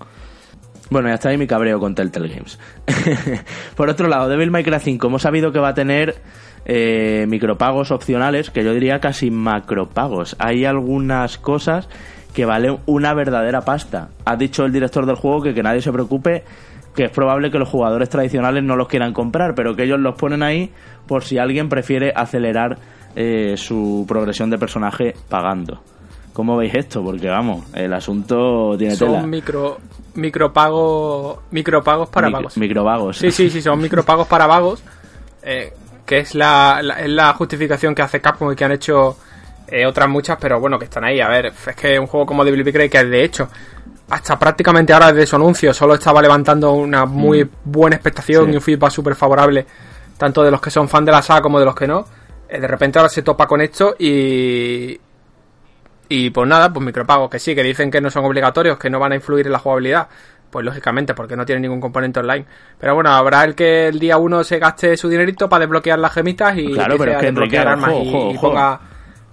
Bueno, ya está ahí mi cabreo con Telltale Games. Por otro lado, Devil May Cry 5 hemos sabido que va a tener eh, micropagos opcionales, que yo diría casi macropagos. Hay algunas cosas que valen una verdadera pasta. Ha dicho el director del juego que que nadie se preocupe, que es probable que los jugadores tradicionales no los quieran comprar, pero que ellos los ponen ahí por si alguien prefiere acelerar eh, su progresión de personaje pagando. ¿Cómo veis esto? Porque vamos, el asunto tiene son tela. micro micropagos micropagos para vagos. Microvagos. Sí, sí, sí, son micropagos para vagos. Eh, que es la, la, justificación que hace Capcom y que han hecho eh, otras muchas, pero bueno, que están ahí. A ver, es que un juego como Devil May Cry, que de hecho hasta prácticamente ahora desde su anuncio solo estaba levantando una muy mm. buena expectación y un feedback súper favorable, tanto de los que son fan de la saga como de los que no. Eh, de repente ahora se topa con esto y. Y pues nada, pues micropagos que sí, que dicen que no son obligatorios, que no van a influir en la jugabilidad. Pues lógicamente, porque no tiene ningún componente online. Pero bueno, habrá el que el día uno se gaste su dinerito para desbloquear las gemitas y claro, pero es que desbloquear armas y, ponga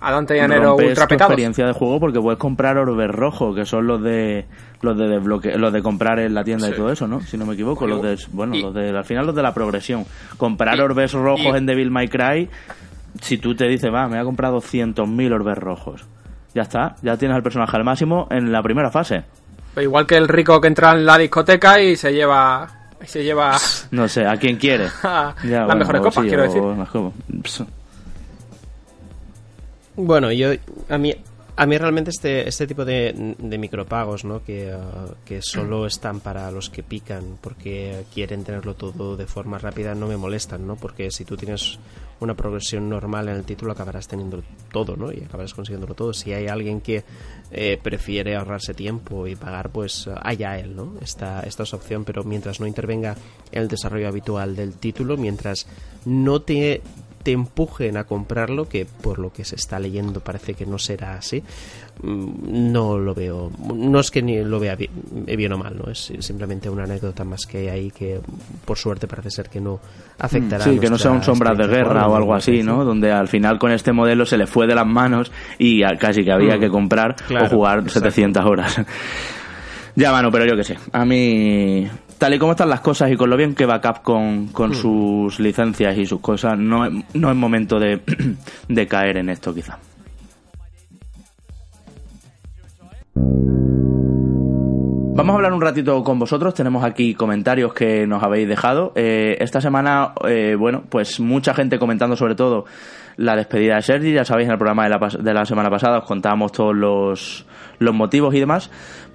a Dante Llanero ultra petado. experiencia de juego porque puedes comprar orbes rojos, que son los de los de desbloque los de comprar en la tienda y todo eso, ¿no? Si no me equivoco, los de bueno, los de al final los de la progresión. Comprar orbes rojos en Devil May Cry, si tú te dices, "Va, me ha comprado 200.000 orbes rojos." Ya está, ya tienes al personaje al máximo en la primera fase. Pues igual que el rico que entra en la discoteca y se lleva y se lleva no sé, a quien quiere. las mejores copas, quiero decir. Bueno, yo a mí a mí realmente este, este tipo de, de micropagos, ¿no? Que, uh, que solo están para los que pican porque quieren tenerlo todo de forma rápida no me molestan, ¿no? Porque si tú tienes una progresión normal en el título acabarás teniendo todo, ¿no? Y acabarás consiguiéndolo todo. Si hay alguien que eh, prefiere ahorrarse tiempo y pagar, pues allá él, ¿no? Esta, esta es opción, pero mientras no intervenga en el desarrollo habitual del título, mientras no te te empujen a comprarlo, que por lo que se está leyendo parece que no será así, mm, no lo veo. No es que ni lo vea bien, o mal, ¿no? Es simplemente una anécdota más que hay ahí que, por suerte, parece ser que no afectará. Sí, que no sea un sombra de guerra o algo así, ¿no? Donde al final con este modelo se le fue de las manos y casi que había mm, que comprar o jugar 700 horas. ya, mano, pero yo qué sé. A mí tal y como están las cosas y con lo bien que va Capcom con hmm. sus licencias y sus cosas, no, no es momento de, de caer en esto quizá. Vamos a hablar un ratito con vosotros. Tenemos aquí comentarios que nos habéis dejado. Eh, esta semana, eh, bueno, pues mucha gente comentando sobre todo la despedida de Sergi. Ya sabéis, en el programa de la, de la semana pasada os contábamos todos los, motivos y demás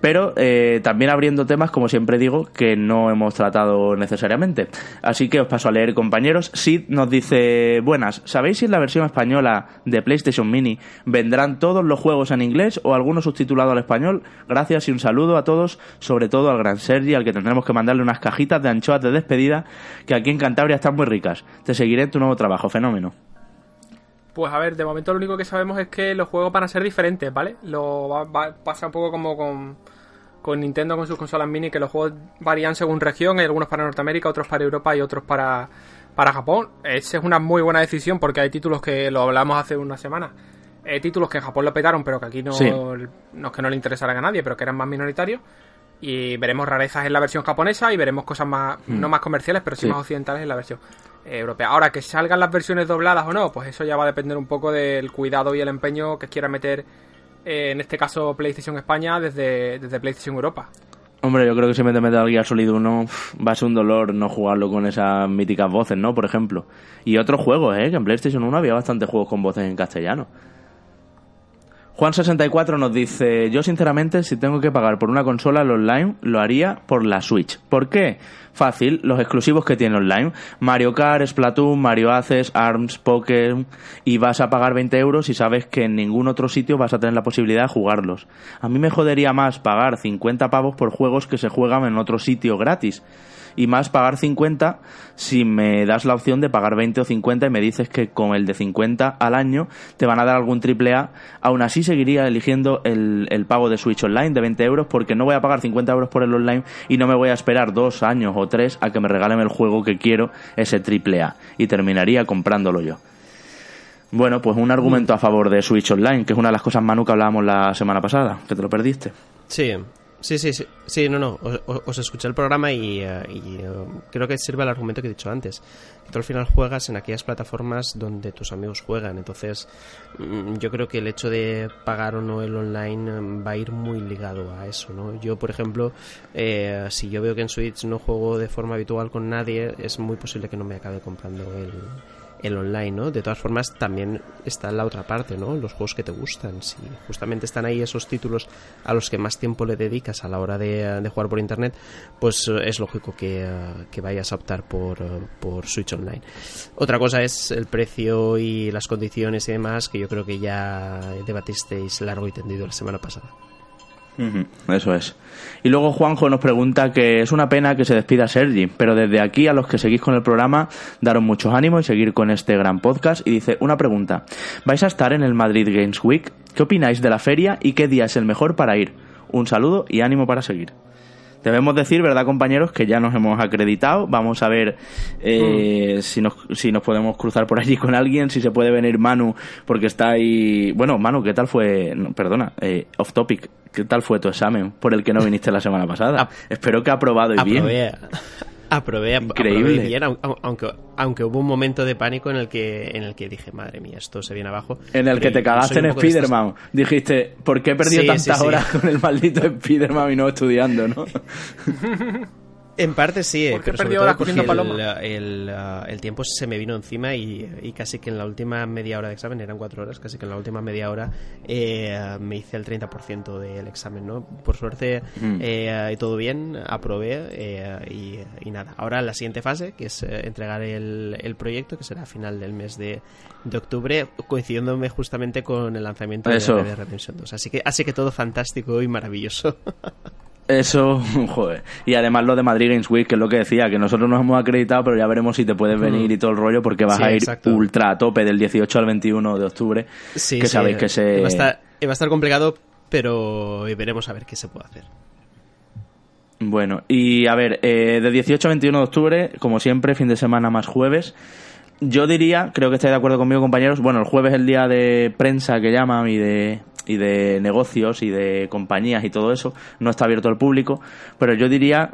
pero eh, también abriendo temas, como siempre digo, que no hemos tratado necesariamente. Así que os paso a leer, compañeros. Sid nos dice, buenas, ¿sabéis si en la versión española de PlayStation Mini vendrán todos los juegos en inglés o algunos subtitulados al español? Gracias y un saludo a todos, sobre todo al gran Sergi, al que tendremos que mandarle unas cajitas de anchoas de despedida, que aquí en Cantabria están muy ricas. Te seguiré en tu nuevo trabajo, fenómeno. Pues a ver, de momento lo único que sabemos es que los juegos van a ser diferentes, ¿vale? Lo va, pasa un poco como con con Nintendo con sus consolas mini que los juegos varían según región, hay algunos para Norteamérica, otros para Europa y otros para, para Japón. Esa es una muy buena decisión porque hay títulos que lo hablamos hace una semana. Hay títulos que en Japón lo petaron, pero que aquí no, no es que no le interesaran a nadie, pero que eran más minoritarios. Y veremos rarezas en la versión japonesa y veremos cosas más, hmm. no más comerciales, pero sí, más occidentales en la versión eh, europea. Ahora, que salgan las versiones dobladas o no, pues eso ya va a depender un poco del cuidado y el empeño que quiera meter, eh, en este caso PlayStation España, desde, desde PlayStation Europa. Hombre, yo creo que si me te Metal Gear Solid 1 va a ser un dolor no jugarlo con esas míticas voces, ¿no? Por ejemplo. Y otros juegos, ¿eh? Que en PlayStation 1 había bastantes juegos con voces en castellano. Juan64 nos dice, yo sinceramente si tengo que pagar por una consola online, lo haría por la Switch. ¿Por qué? Fácil, los exclusivos que tiene online. Mario Kart, Splatoon, Mario Aces, ARMS, Pokémon... Y vas a pagar 20 euros y sabes que en ningún otro sitio vas a tener la posibilidad de jugarlos. A mí me jodería más pagar 50 pavos por juegos que se juegan en otro sitio gratis y más pagar 50 si me das la opción de pagar 20 o 50 y me dices que con el de 50 al año te van a dar algún triple A, aún así seguiría eligiendo el, el pago de Switch Online de 20 euros porque no voy a pagar 50 euros por el online y no me voy a esperar dos años o tres a que me regalen el juego que quiero, ese triple A, y terminaría comprándolo yo. Bueno, pues un argumento a favor de Switch Online, que es una de las cosas, Manu, que hablábamos la semana pasada, que te lo perdiste. Sí, Sí, sí, sí, sí, no, no, os, escuché el programa y, eh, eh, creo que sirve el argumento que he dicho antes. Que tú al final juegas en aquellas plataformas donde tus amigos juegan, entonces mm, yo creo que el hecho de pagar o no el online mm, va a ir muy ligado a eso, ¿no? Yo, por ejemplo, eh, si yo veo que en Switch no juego de forma habitual con nadie, es muy posible que no me acabe comprando el el online, ¿no? De todas formas, también está la otra parte, ¿no? Los juegos que te gustan. Si justamente están ahí esos títulos a los que más tiempo le dedicas a la hora de, jugar por internet, pues eh, es lógico que, eh, que vayas a optar por, eh, por Switch Online. Otra cosa es el precio y las condiciones y demás, que yo creo que ya debatisteis largo y tendido la semana pasada. Eso es. Y luego Juanjo nos pregunta que es una pena que se despida Sergi, pero desde aquí a los que seguís con el programa, daros muchos ánimos y seguir con este gran podcast. Y dice, una pregunta, ¿vais a estar en el Madrid Games Week? ¿Qué opináis de la feria y qué día es el mejor para ir? Un saludo y ánimo para seguir. Debemos decir, ¿verdad, compañeros? Que ya nos hemos acreditado. Vamos a ver eh, mm. si, nos, si nos podemos cruzar por allí con alguien, si se puede venir Manu, porque está ahí. Bueno, Manu, ¿qué tal fue? perdona, eh, off topic. ¿Qué tal fue tu examen por el que no viniste la semana pasada? Espero que ha aprobado y bien. Aprobé, Increíble. bien, aunque, aunque hubo un momento de pánico en el que en el que dije, madre mía, esto se viene abajo. En el que te cagaste en Spiderman. Dijiste, ¿por qué he perdido tantas horas con el maldito Spiderman y no estudiando, no? En parte sí, eh, pero sobre todo porque el, uh, el, tiempo se me vino encima y, casi que en la última media hora de examen, eran cuatro horas, casi que en la última media hora eh, me hice el 30% del examen, ¿no? Por suerte mm. eh, todo bien, aprobé y, nada. Ahora la siguiente fase, que es entregar el, el, proyecto, que será a final del mes de, de octubre, coincidiéndome justamente con el lanzamiento de de Redemption 2. Así que, así que todo fantástico y maravilloso. Eso, joder. Y además lo de Madrid Games Week, que es lo que decía, que nosotros nos hemos acreditado, pero ya veremos si te puedes venir y todo el rollo, porque vas a ir ultra a tope del 18 al 21 de octubre. Sí, que sabéis que se... Va a, estar, va a estar complicado, pero veremos a ver qué se puede hacer. Bueno, y a ver, eh, de 18 a 21 de octubre, como siempre, fin de semana más jueves. Yo diría, creo que estáis de acuerdo conmigo, compañeros, bueno, el jueves es el día de prensa que llaman y de y de negocios y de compañías y todo eso, no está abierto al público, pero yo diría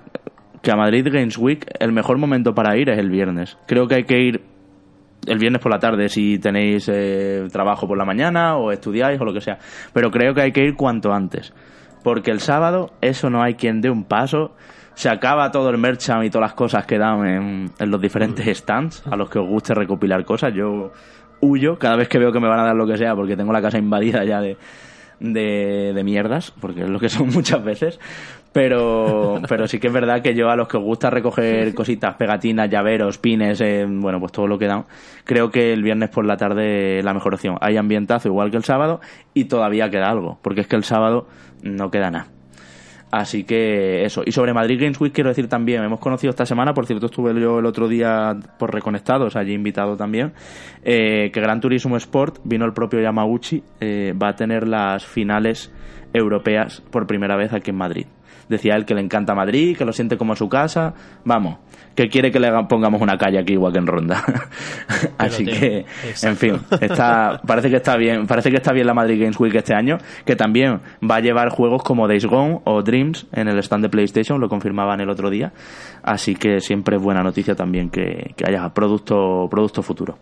que a Madrid Games Week el mejor momento para ir es el viernes. Creo que hay que ir el viernes por la tarde si tenéis eh, trabajo por la mañana o estudiáis o lo que sea, pero creo que hay que ir cuanto antes, porque el sábado eso no hay quien dé un paso. Se acaba todo el merchant y todas las cosas que dan en, en los diferentes stands a los que os guste recopilar cosas. Yo huyo cada vez que veo que me van a dar lo que sea porque tengo la casa invadida ya de, de, mierdas, porque es lo que son muchas veces. Pero, pero sí que es verdad que yo a los que os gusta recoger cositas, pegatinas, llaveros, pines, eh, bueno, pues todo lo que dan, creo que el viernes por la tarde la mejor opción. Hay ambientazo igual que el sábado y todavía queda algo, porque es que el sábado no queda nada. Así que eso. Y sobre Madrid Games Week quiero decir también, hemos conocido esta semana, por cierto estuve yo el otro día por Reconectados, allí invitado también, eh, que Gran Turismo Sport, vino el propio Yamaguchi, eh, va a tener las finales europeas por primera vez aquí en Madrid. Decía él que le encanta Madrid, que lo siente como su casa. Vamos, que quiere que le pongamos una calle aquí igual que en Ronda. Así que, en fin, está, parece que está bien, parece que está bien la Madrid Games Week este año, que también va a llevar juegos como Days Gone o Dreams en el stand de PlayStation, lo confirmaban el otro día. Así que siempre es buena noticia también que, que haya producto, producto futuro.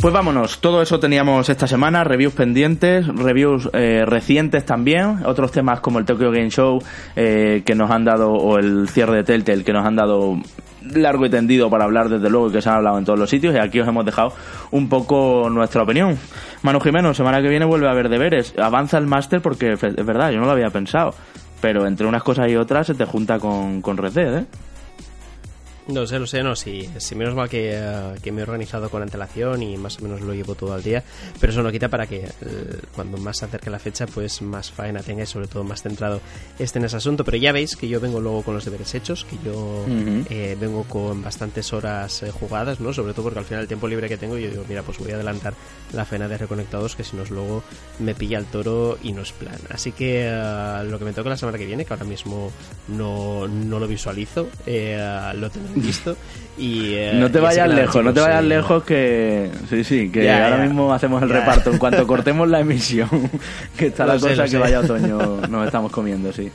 Pues vámonos, todo eso teníamos esta semana, reviews pendientes, reviews eh, recientes también, otros temas como el Tokyo Game Show eh, que nos han dado, o el cierre de Telltale que nos han dado largo y tendido para hablar desde luego que se han hablado en todos los sitios y aquí os hemos dejado un poco nuestra opinión. Manu Jimeno, semana que viene vuelve a haber deberes, avanza el máster porque es verdad, yo no lo había pensado, pero entre unas cosas y otras se te junta con, con Red Dead, ¿eh? No sé, no sé, no, sí, sí menos mal que, eh, que, me he organizado con antelación y más o menos lo llevo todo al día, pero eso no quita para que eh, cuando más se acerque la fecha, pues más faena tenga y sobre todo más centrado esté en ese asunto. Pero ya veis que yo vengo luego con los deberes hechos, que yo eh, vengo con bastantes horas jugadas, ¿no? Sobre todo porque al final el tiempo libre que tengo, yo digo, mira, pues voy a adelantar la faena de reconectados, que si no luego me pilla el toro y no es plan. Así que lo que me toca la semana que viene, que ahora mismo no, no lo visualizo, lo tendré visto. Y, eh, no te vayas lejos, no te vayas lejos que... Sí, sí, que ahora mismo hacemos el reparto. En cuanto cortemos la emisión, que está la cosa que vaya otoño, nos estamos comiendo, sí.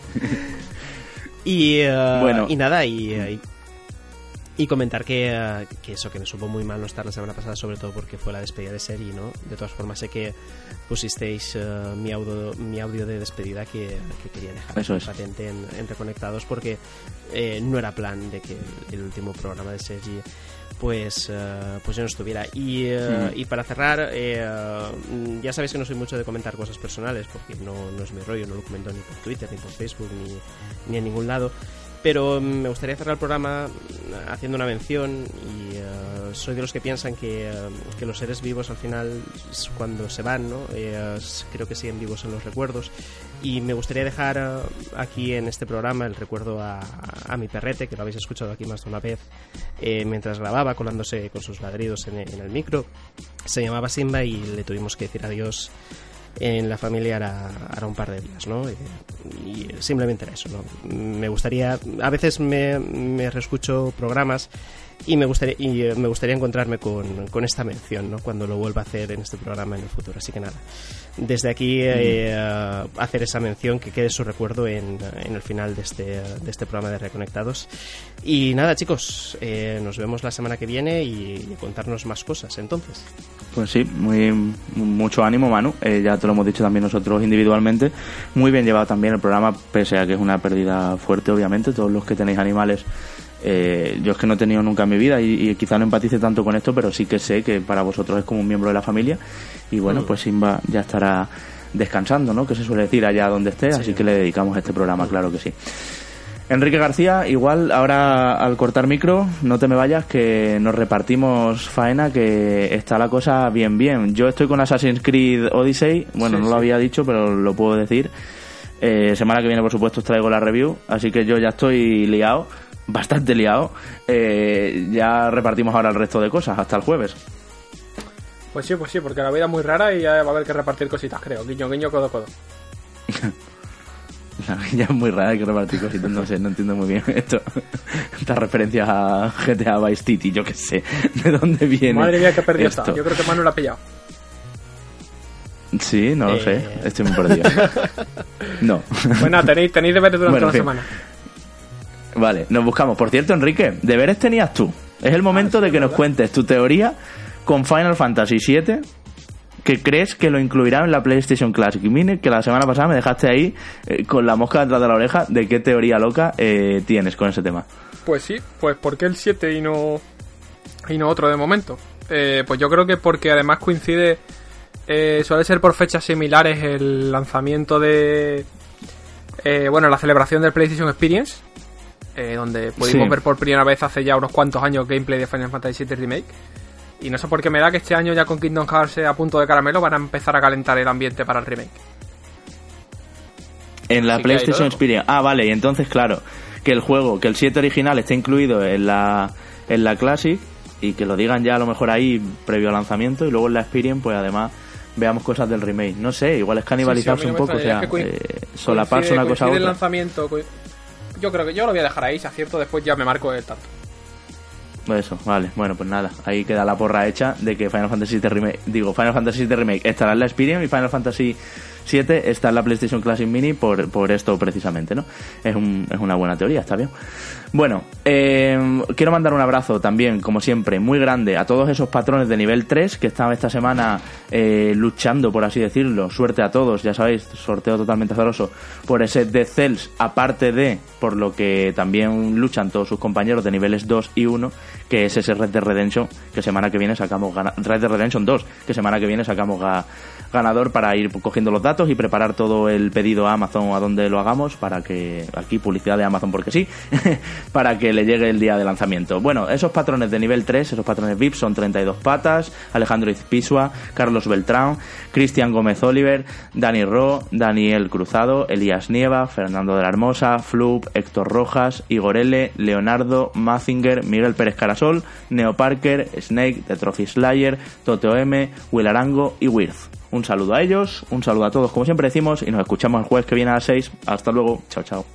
Y, eh, bueno. y nada, y, eh, y comentar que, que, eso, que me supo muy mal no estar la semana pasada, sobre todo porque fue la despedida de serie, ¿no? De todas formas, sé que pusisteis uh, mi, audio, mi audio de despedida que, que quería dejar eso es. patente en, en, Reconectados porque eh, no era plan de que el, último programa de Sergi pues, uh, pues yo no estuviera. Y, uh, y para cerrar, eh, ya sabéis que no soy mucho de comentar cosas personales porque no, no es mi rollo, no lo comento ni por Twitter, ni por Facebook, ni, ni en ningún lado. Pero me gustaría cerrar el programa haciendo una mención y uh, soy de los que piensan que, uh, que, los seres vivos al final cuando se van, ¿no? Eh, creo que siguen vivos en los recuerdos y me gustaría dejar aquí en este programa el recuerdo a, a, mi perrete, que lo habéis escuchado aquí más de una vez, eh, mientras grababa, colándose con sus ladridos en el micro. Se llamaba Simba y le tuvimos que decir adiós en la familia hará, un par de días, ¿no? Y, simplemente era eso, ¿no? Me gustaría, a veces me, me reescucho programas y me gustaría, y eh, me gustaría encontrarme con, con, esta mención, ¿no? Cuando lo vuelva a hacer en este programa en el futuro. Así que nada, desde aquí eh, hacer esa mención que quede su recuerdo en, en, el final de este, de este programa de Reconectados. Y nada, chicos, eh, nos vemos la semana que viene y, y, contarnos más cosas entonces. Pues sí, muy, mucho ánimo, Manu. Eh, ya te lo hemos dicho también nosotros individualmente. Muy bien llevado también el programa, pese a que es una pérdida fuerte, obviamente. Todos los que tenéis animales eh, yo es que no he tenido nunca en mi vida y, y, quizá no empatice tanto con esto, pero sí que sé que para vosotros es como un miembro de la familia. Y bueno, mm. pues Simba ya estará descansando, ¿no? Que se suele decir allá donde esté, sí. así que le dedicamos este programa, claro que sí. Enrique García, igual ahora al cortar micro, no te me vayas, que nos repartimos faena, que está la cosa bien, bien. Yo estoy con Assassin's Creed Odyssey, bueno, sí, no lo había dicho, pero lo puedo decir. Eh, semana que viene, por supuesto, os traigo la review, así que yo ya estoy liado, bastante liado. Eh, ya repartimos ahora el resto de cosas, hasta el jueves. Pues sí, pues sí, porque la vida es muy rara y ya va a haber que repartir cositas, creo. Guiño, guiño, codo, codo. La ya es muy rara, hay que repartir cositas, no sé, no entiendo muy bien esto. Estas referencias a GTA Vice City, yo qué sé, ¿de dónde viene? Madre mía, que perdido está. Yo creo que Manu lo ha pillado. Sí, no lo eh... sé, estoy muy perdido. no. Bueno, tenéis, tenéis deberes durante bueno, la semana. Vale, nos buscamos. Por cierto, Enrique, deberes tenías tú. Es el momento ah, sí, de que nos cuentes tu teoría con Final Fantasy VII que crees que lo incluirán en la PlayStation Classic Mini, que la semana pasada me dejaste ahí eh, con la mosca detrás de la oreja de qué teoría loca eh, tienes con ese tema. Pues sí, pues ¿por qué el 7 y no, y no otro de momento? Eh, pues yo creo que porque además coincide, eh, suele ser por fechas similares el lanzamiento de, bueno, la celebración del PlayStation Experience, donde pudimos sí. ver por primera vez hace ya unos cuantos años gameplay de Final Fantasy VII Remake. Y no sé por qué me da que este año ya con Kingdom Hearts a punto de caramelo van a empezar a calentar el ambiente para el remake. En la Así PlayStation Experience. Ah, vale, y entonces claro, que el juego, que el 7 original esté incluido en la, en la Classic y que lo digan ya a lo mejor ahí previo al lanzamiento y luego en la Experience pues además veamos cosas del remake. No sé, igual es canibalizarse un poco, o sea, eh, solaparse una cosa a otra. el lanzamiento, yo creo que yo lo voy a dejar ahí, si acierto después ya me marco el tanto. Eso, vale, bueno, pues nada, ahí queda la porra hecha de que Final Fantasy VII Remake, digo, Final Fantasy VII Remake estará en la Experience y Final Fantasy 7 está en la PlayStation Classic Mini por, por esto precisamente, ¿no? Es, un, es una buena teoría, está bien. Bueno, eh, quiero mandar un abrazo también, como siempre, muy grande a todos esos patrones de nivel 3 que están esta semana eh, luchando, por así decirlo. Suerte a todos, ya sabéis, sorteo totalmente azaroso por ese Death Cells, aparte de por lo que también luchan todos sus compañeros de niveles 2 y 1, que es ese Red Dead Redemption, que semana que viene sacamos Red Dead Redemption 2, que semana que viene sacamos ganador para ir cogiendo los datos y preparar todo el pedido a Amazon a donde lo hagamos para que aquí publicidad de Amazon porque sí para que le llegue el día de lanzamiento. Bueno, esos patrones de nivel 3, esos patrones VIP son 32 patas, Alejandro Izpisua, Carlos Beltrán, Cristian Gómez Oliver, Dani Ro, Daniel Cruzado, Elías Nieva, Fernando de la Hermosa, Flup, Héctor Rojas, Igor L, Leonardo, Mazinger, Miguel Pérez Carasol, Neo Parker, Snake, The Trophy Slayer, Toteo M, Will Arango y Wirth. Un saludo a ellos, un saludo a todos, como siempre decimos, y nos escuchamos el jueves que viene a las 6. Hasta luego, chao, chao.